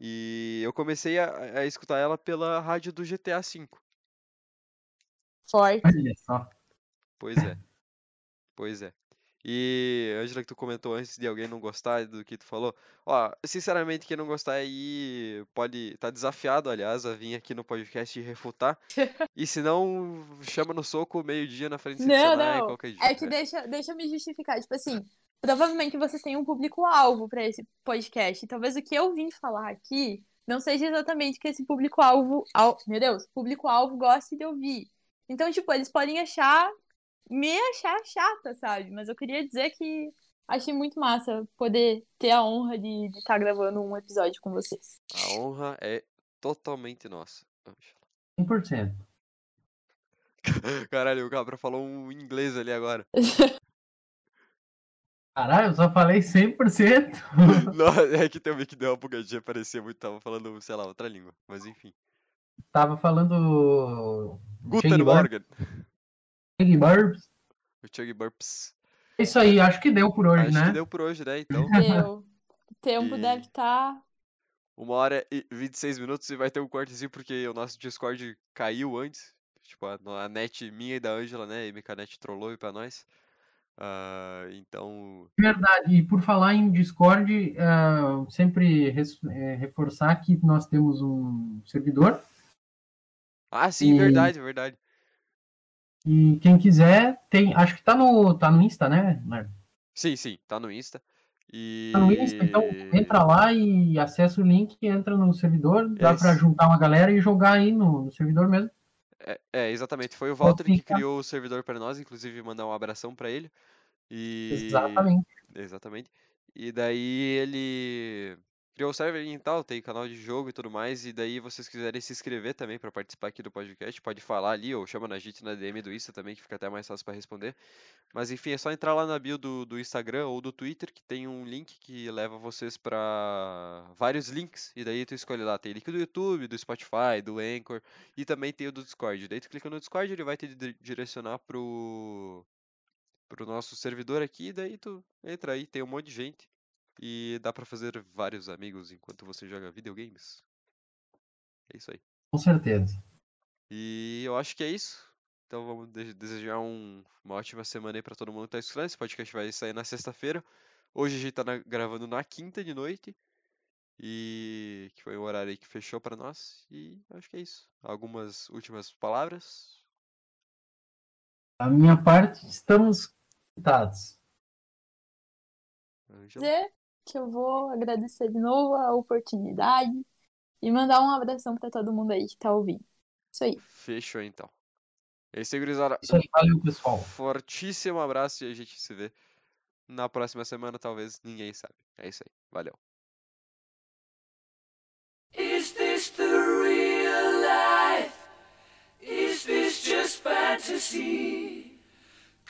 E eu comecei a, a escutar ela pela rádio do GTA V. Olha só. Pois é. Pois é. E, Angela, que tu comentou antes de alguém não gostar do que tu falou. Ó, sinceramente, quem não gostar aí pode. Tá desafiado, aliás, a vir aqui no podcast e refutar. E se não, chama no soco meio-dia na frente do Não, Senai, não. qualquer dia. É que né? deixa, deixa eu me justificar. Tipo assim, provavelmente vocês têm um público-alvo pra esse podcast. E talvez o que eu vim falar aqui não seja exatamente o que esse público-alvo. al- Meu Deus, público-alvo gosta de ouvir. Então, tipo, eles podem achar. Me achar chata, sabe? Mas eu queria dizer que achei muito massa poder ter a honra de estar gravando um episódio com vocês. A honra é totalmente nossa. Ângela. 100%. Caralho, o Cabra falou um inglês ali agora. Caralho, eu só falei 100%. Não, é que tem um que deu uma bugadinha, parecia muito, tava falando, sei lá, outra língua. Mas enfim. Tava falando. Guten Morgen. Chug Burps. O Chug Burps. É isso aí, acho que deu por hoje, Acho né? que deu por hoje, né? Então, Deu. O tempo E- deve tá estar. uma hora e 26 minutos e vai ter um cortezinho porque o nosso Discord caiu antes. Tipo, a, a net minha e da Ângela, né? E a net trollou aí pra nós. Ah, então, Verdade. E por falar em Discord, ah, sempre res- eh, reforçar que nós temos um servidor. Ah, sim, E- verdade, verdade. E quem quiser, tem. Acho que tá no, tá no Insta, né? Nar? Sim, sim, tá no Insta. E. Tá no Insta, então entra lá e acessa o link, entra no servidor, dá É pra isso. juntar uma galera e jogar aí no, no servidor mesmo. É, é, exatamente. Foi o Walter que criou o servidor pra nós, inclusive mandar um abração pra ele. E. Exatamente. Exatamente. E daí ele criou o server e tal, tem canal de jogo e tudo mais. E daí vocês quiserem se inscrever também pra participar aqui do podcast, pode falar ali ou chama na gente na DM do Insta também, que fica até mais fácil pra responder. Mas enfim, é só entrar lá na bio do, do Instagram ou do Twitter, que tem um link que leva vocês pra vários links. E daí tu escolhe lá, tem link do YouTube, do Spotify, do Anchor e também tem o do Discord. Daí tu clica no Discord, ele vai te di- direcionar pro pro nosso servidor aqui, e daí tu entra aí, tem um monte de gente. E dá pra fazer vários amigos enquanto você joga videogames. É isso aí. Com certeza. E eu acho que é isso. Então vamos de- desejar um- uma ótima semana aí pra todo mundo que tá escutando. Esse podcast vai sair na sexta-feira. Hoje a gente tá na- gravando na quinta de noite. E que foi o horário aí que fechou pra nós. E acho que é isso. Algumas últimas palavras. Da minha parte, estamos conectados. Ângela? que eu vou agradecer de novo a oportunidade e mandar um abração para todo mundo aí que tá ouvindo. Isso aí. Fechou então. É isso aí, gurizada. Isso aí, valeu, pessoal. Fortíssimo abraço e a gente se vê na próxima semana, talvez ninguém sabe. É isso aí. Valeu. Is this the real life? Is this just fantasy?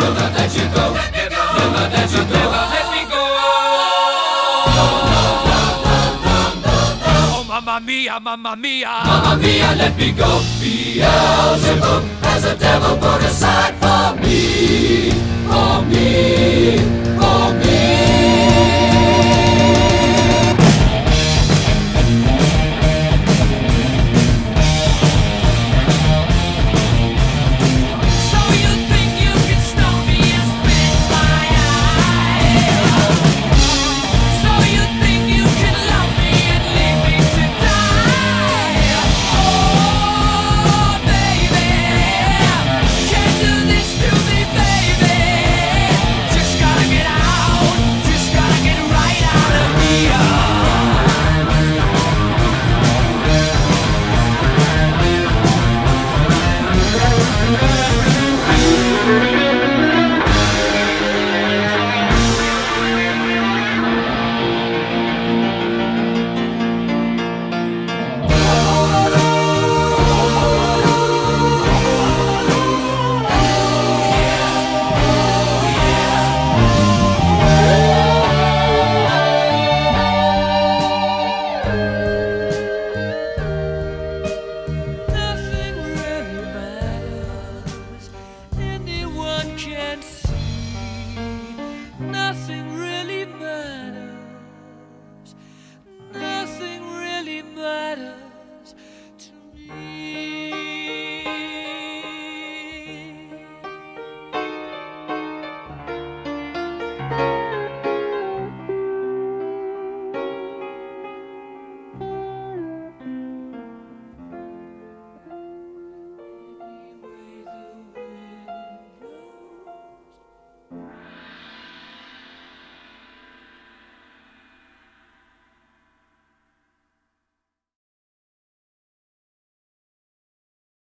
Never let you go. Never let you go. Never let me go. Oh, mamma mia, mamma mia. Mamma mia, let me go. Beelzebub has a devil put aside for me. For me. For me.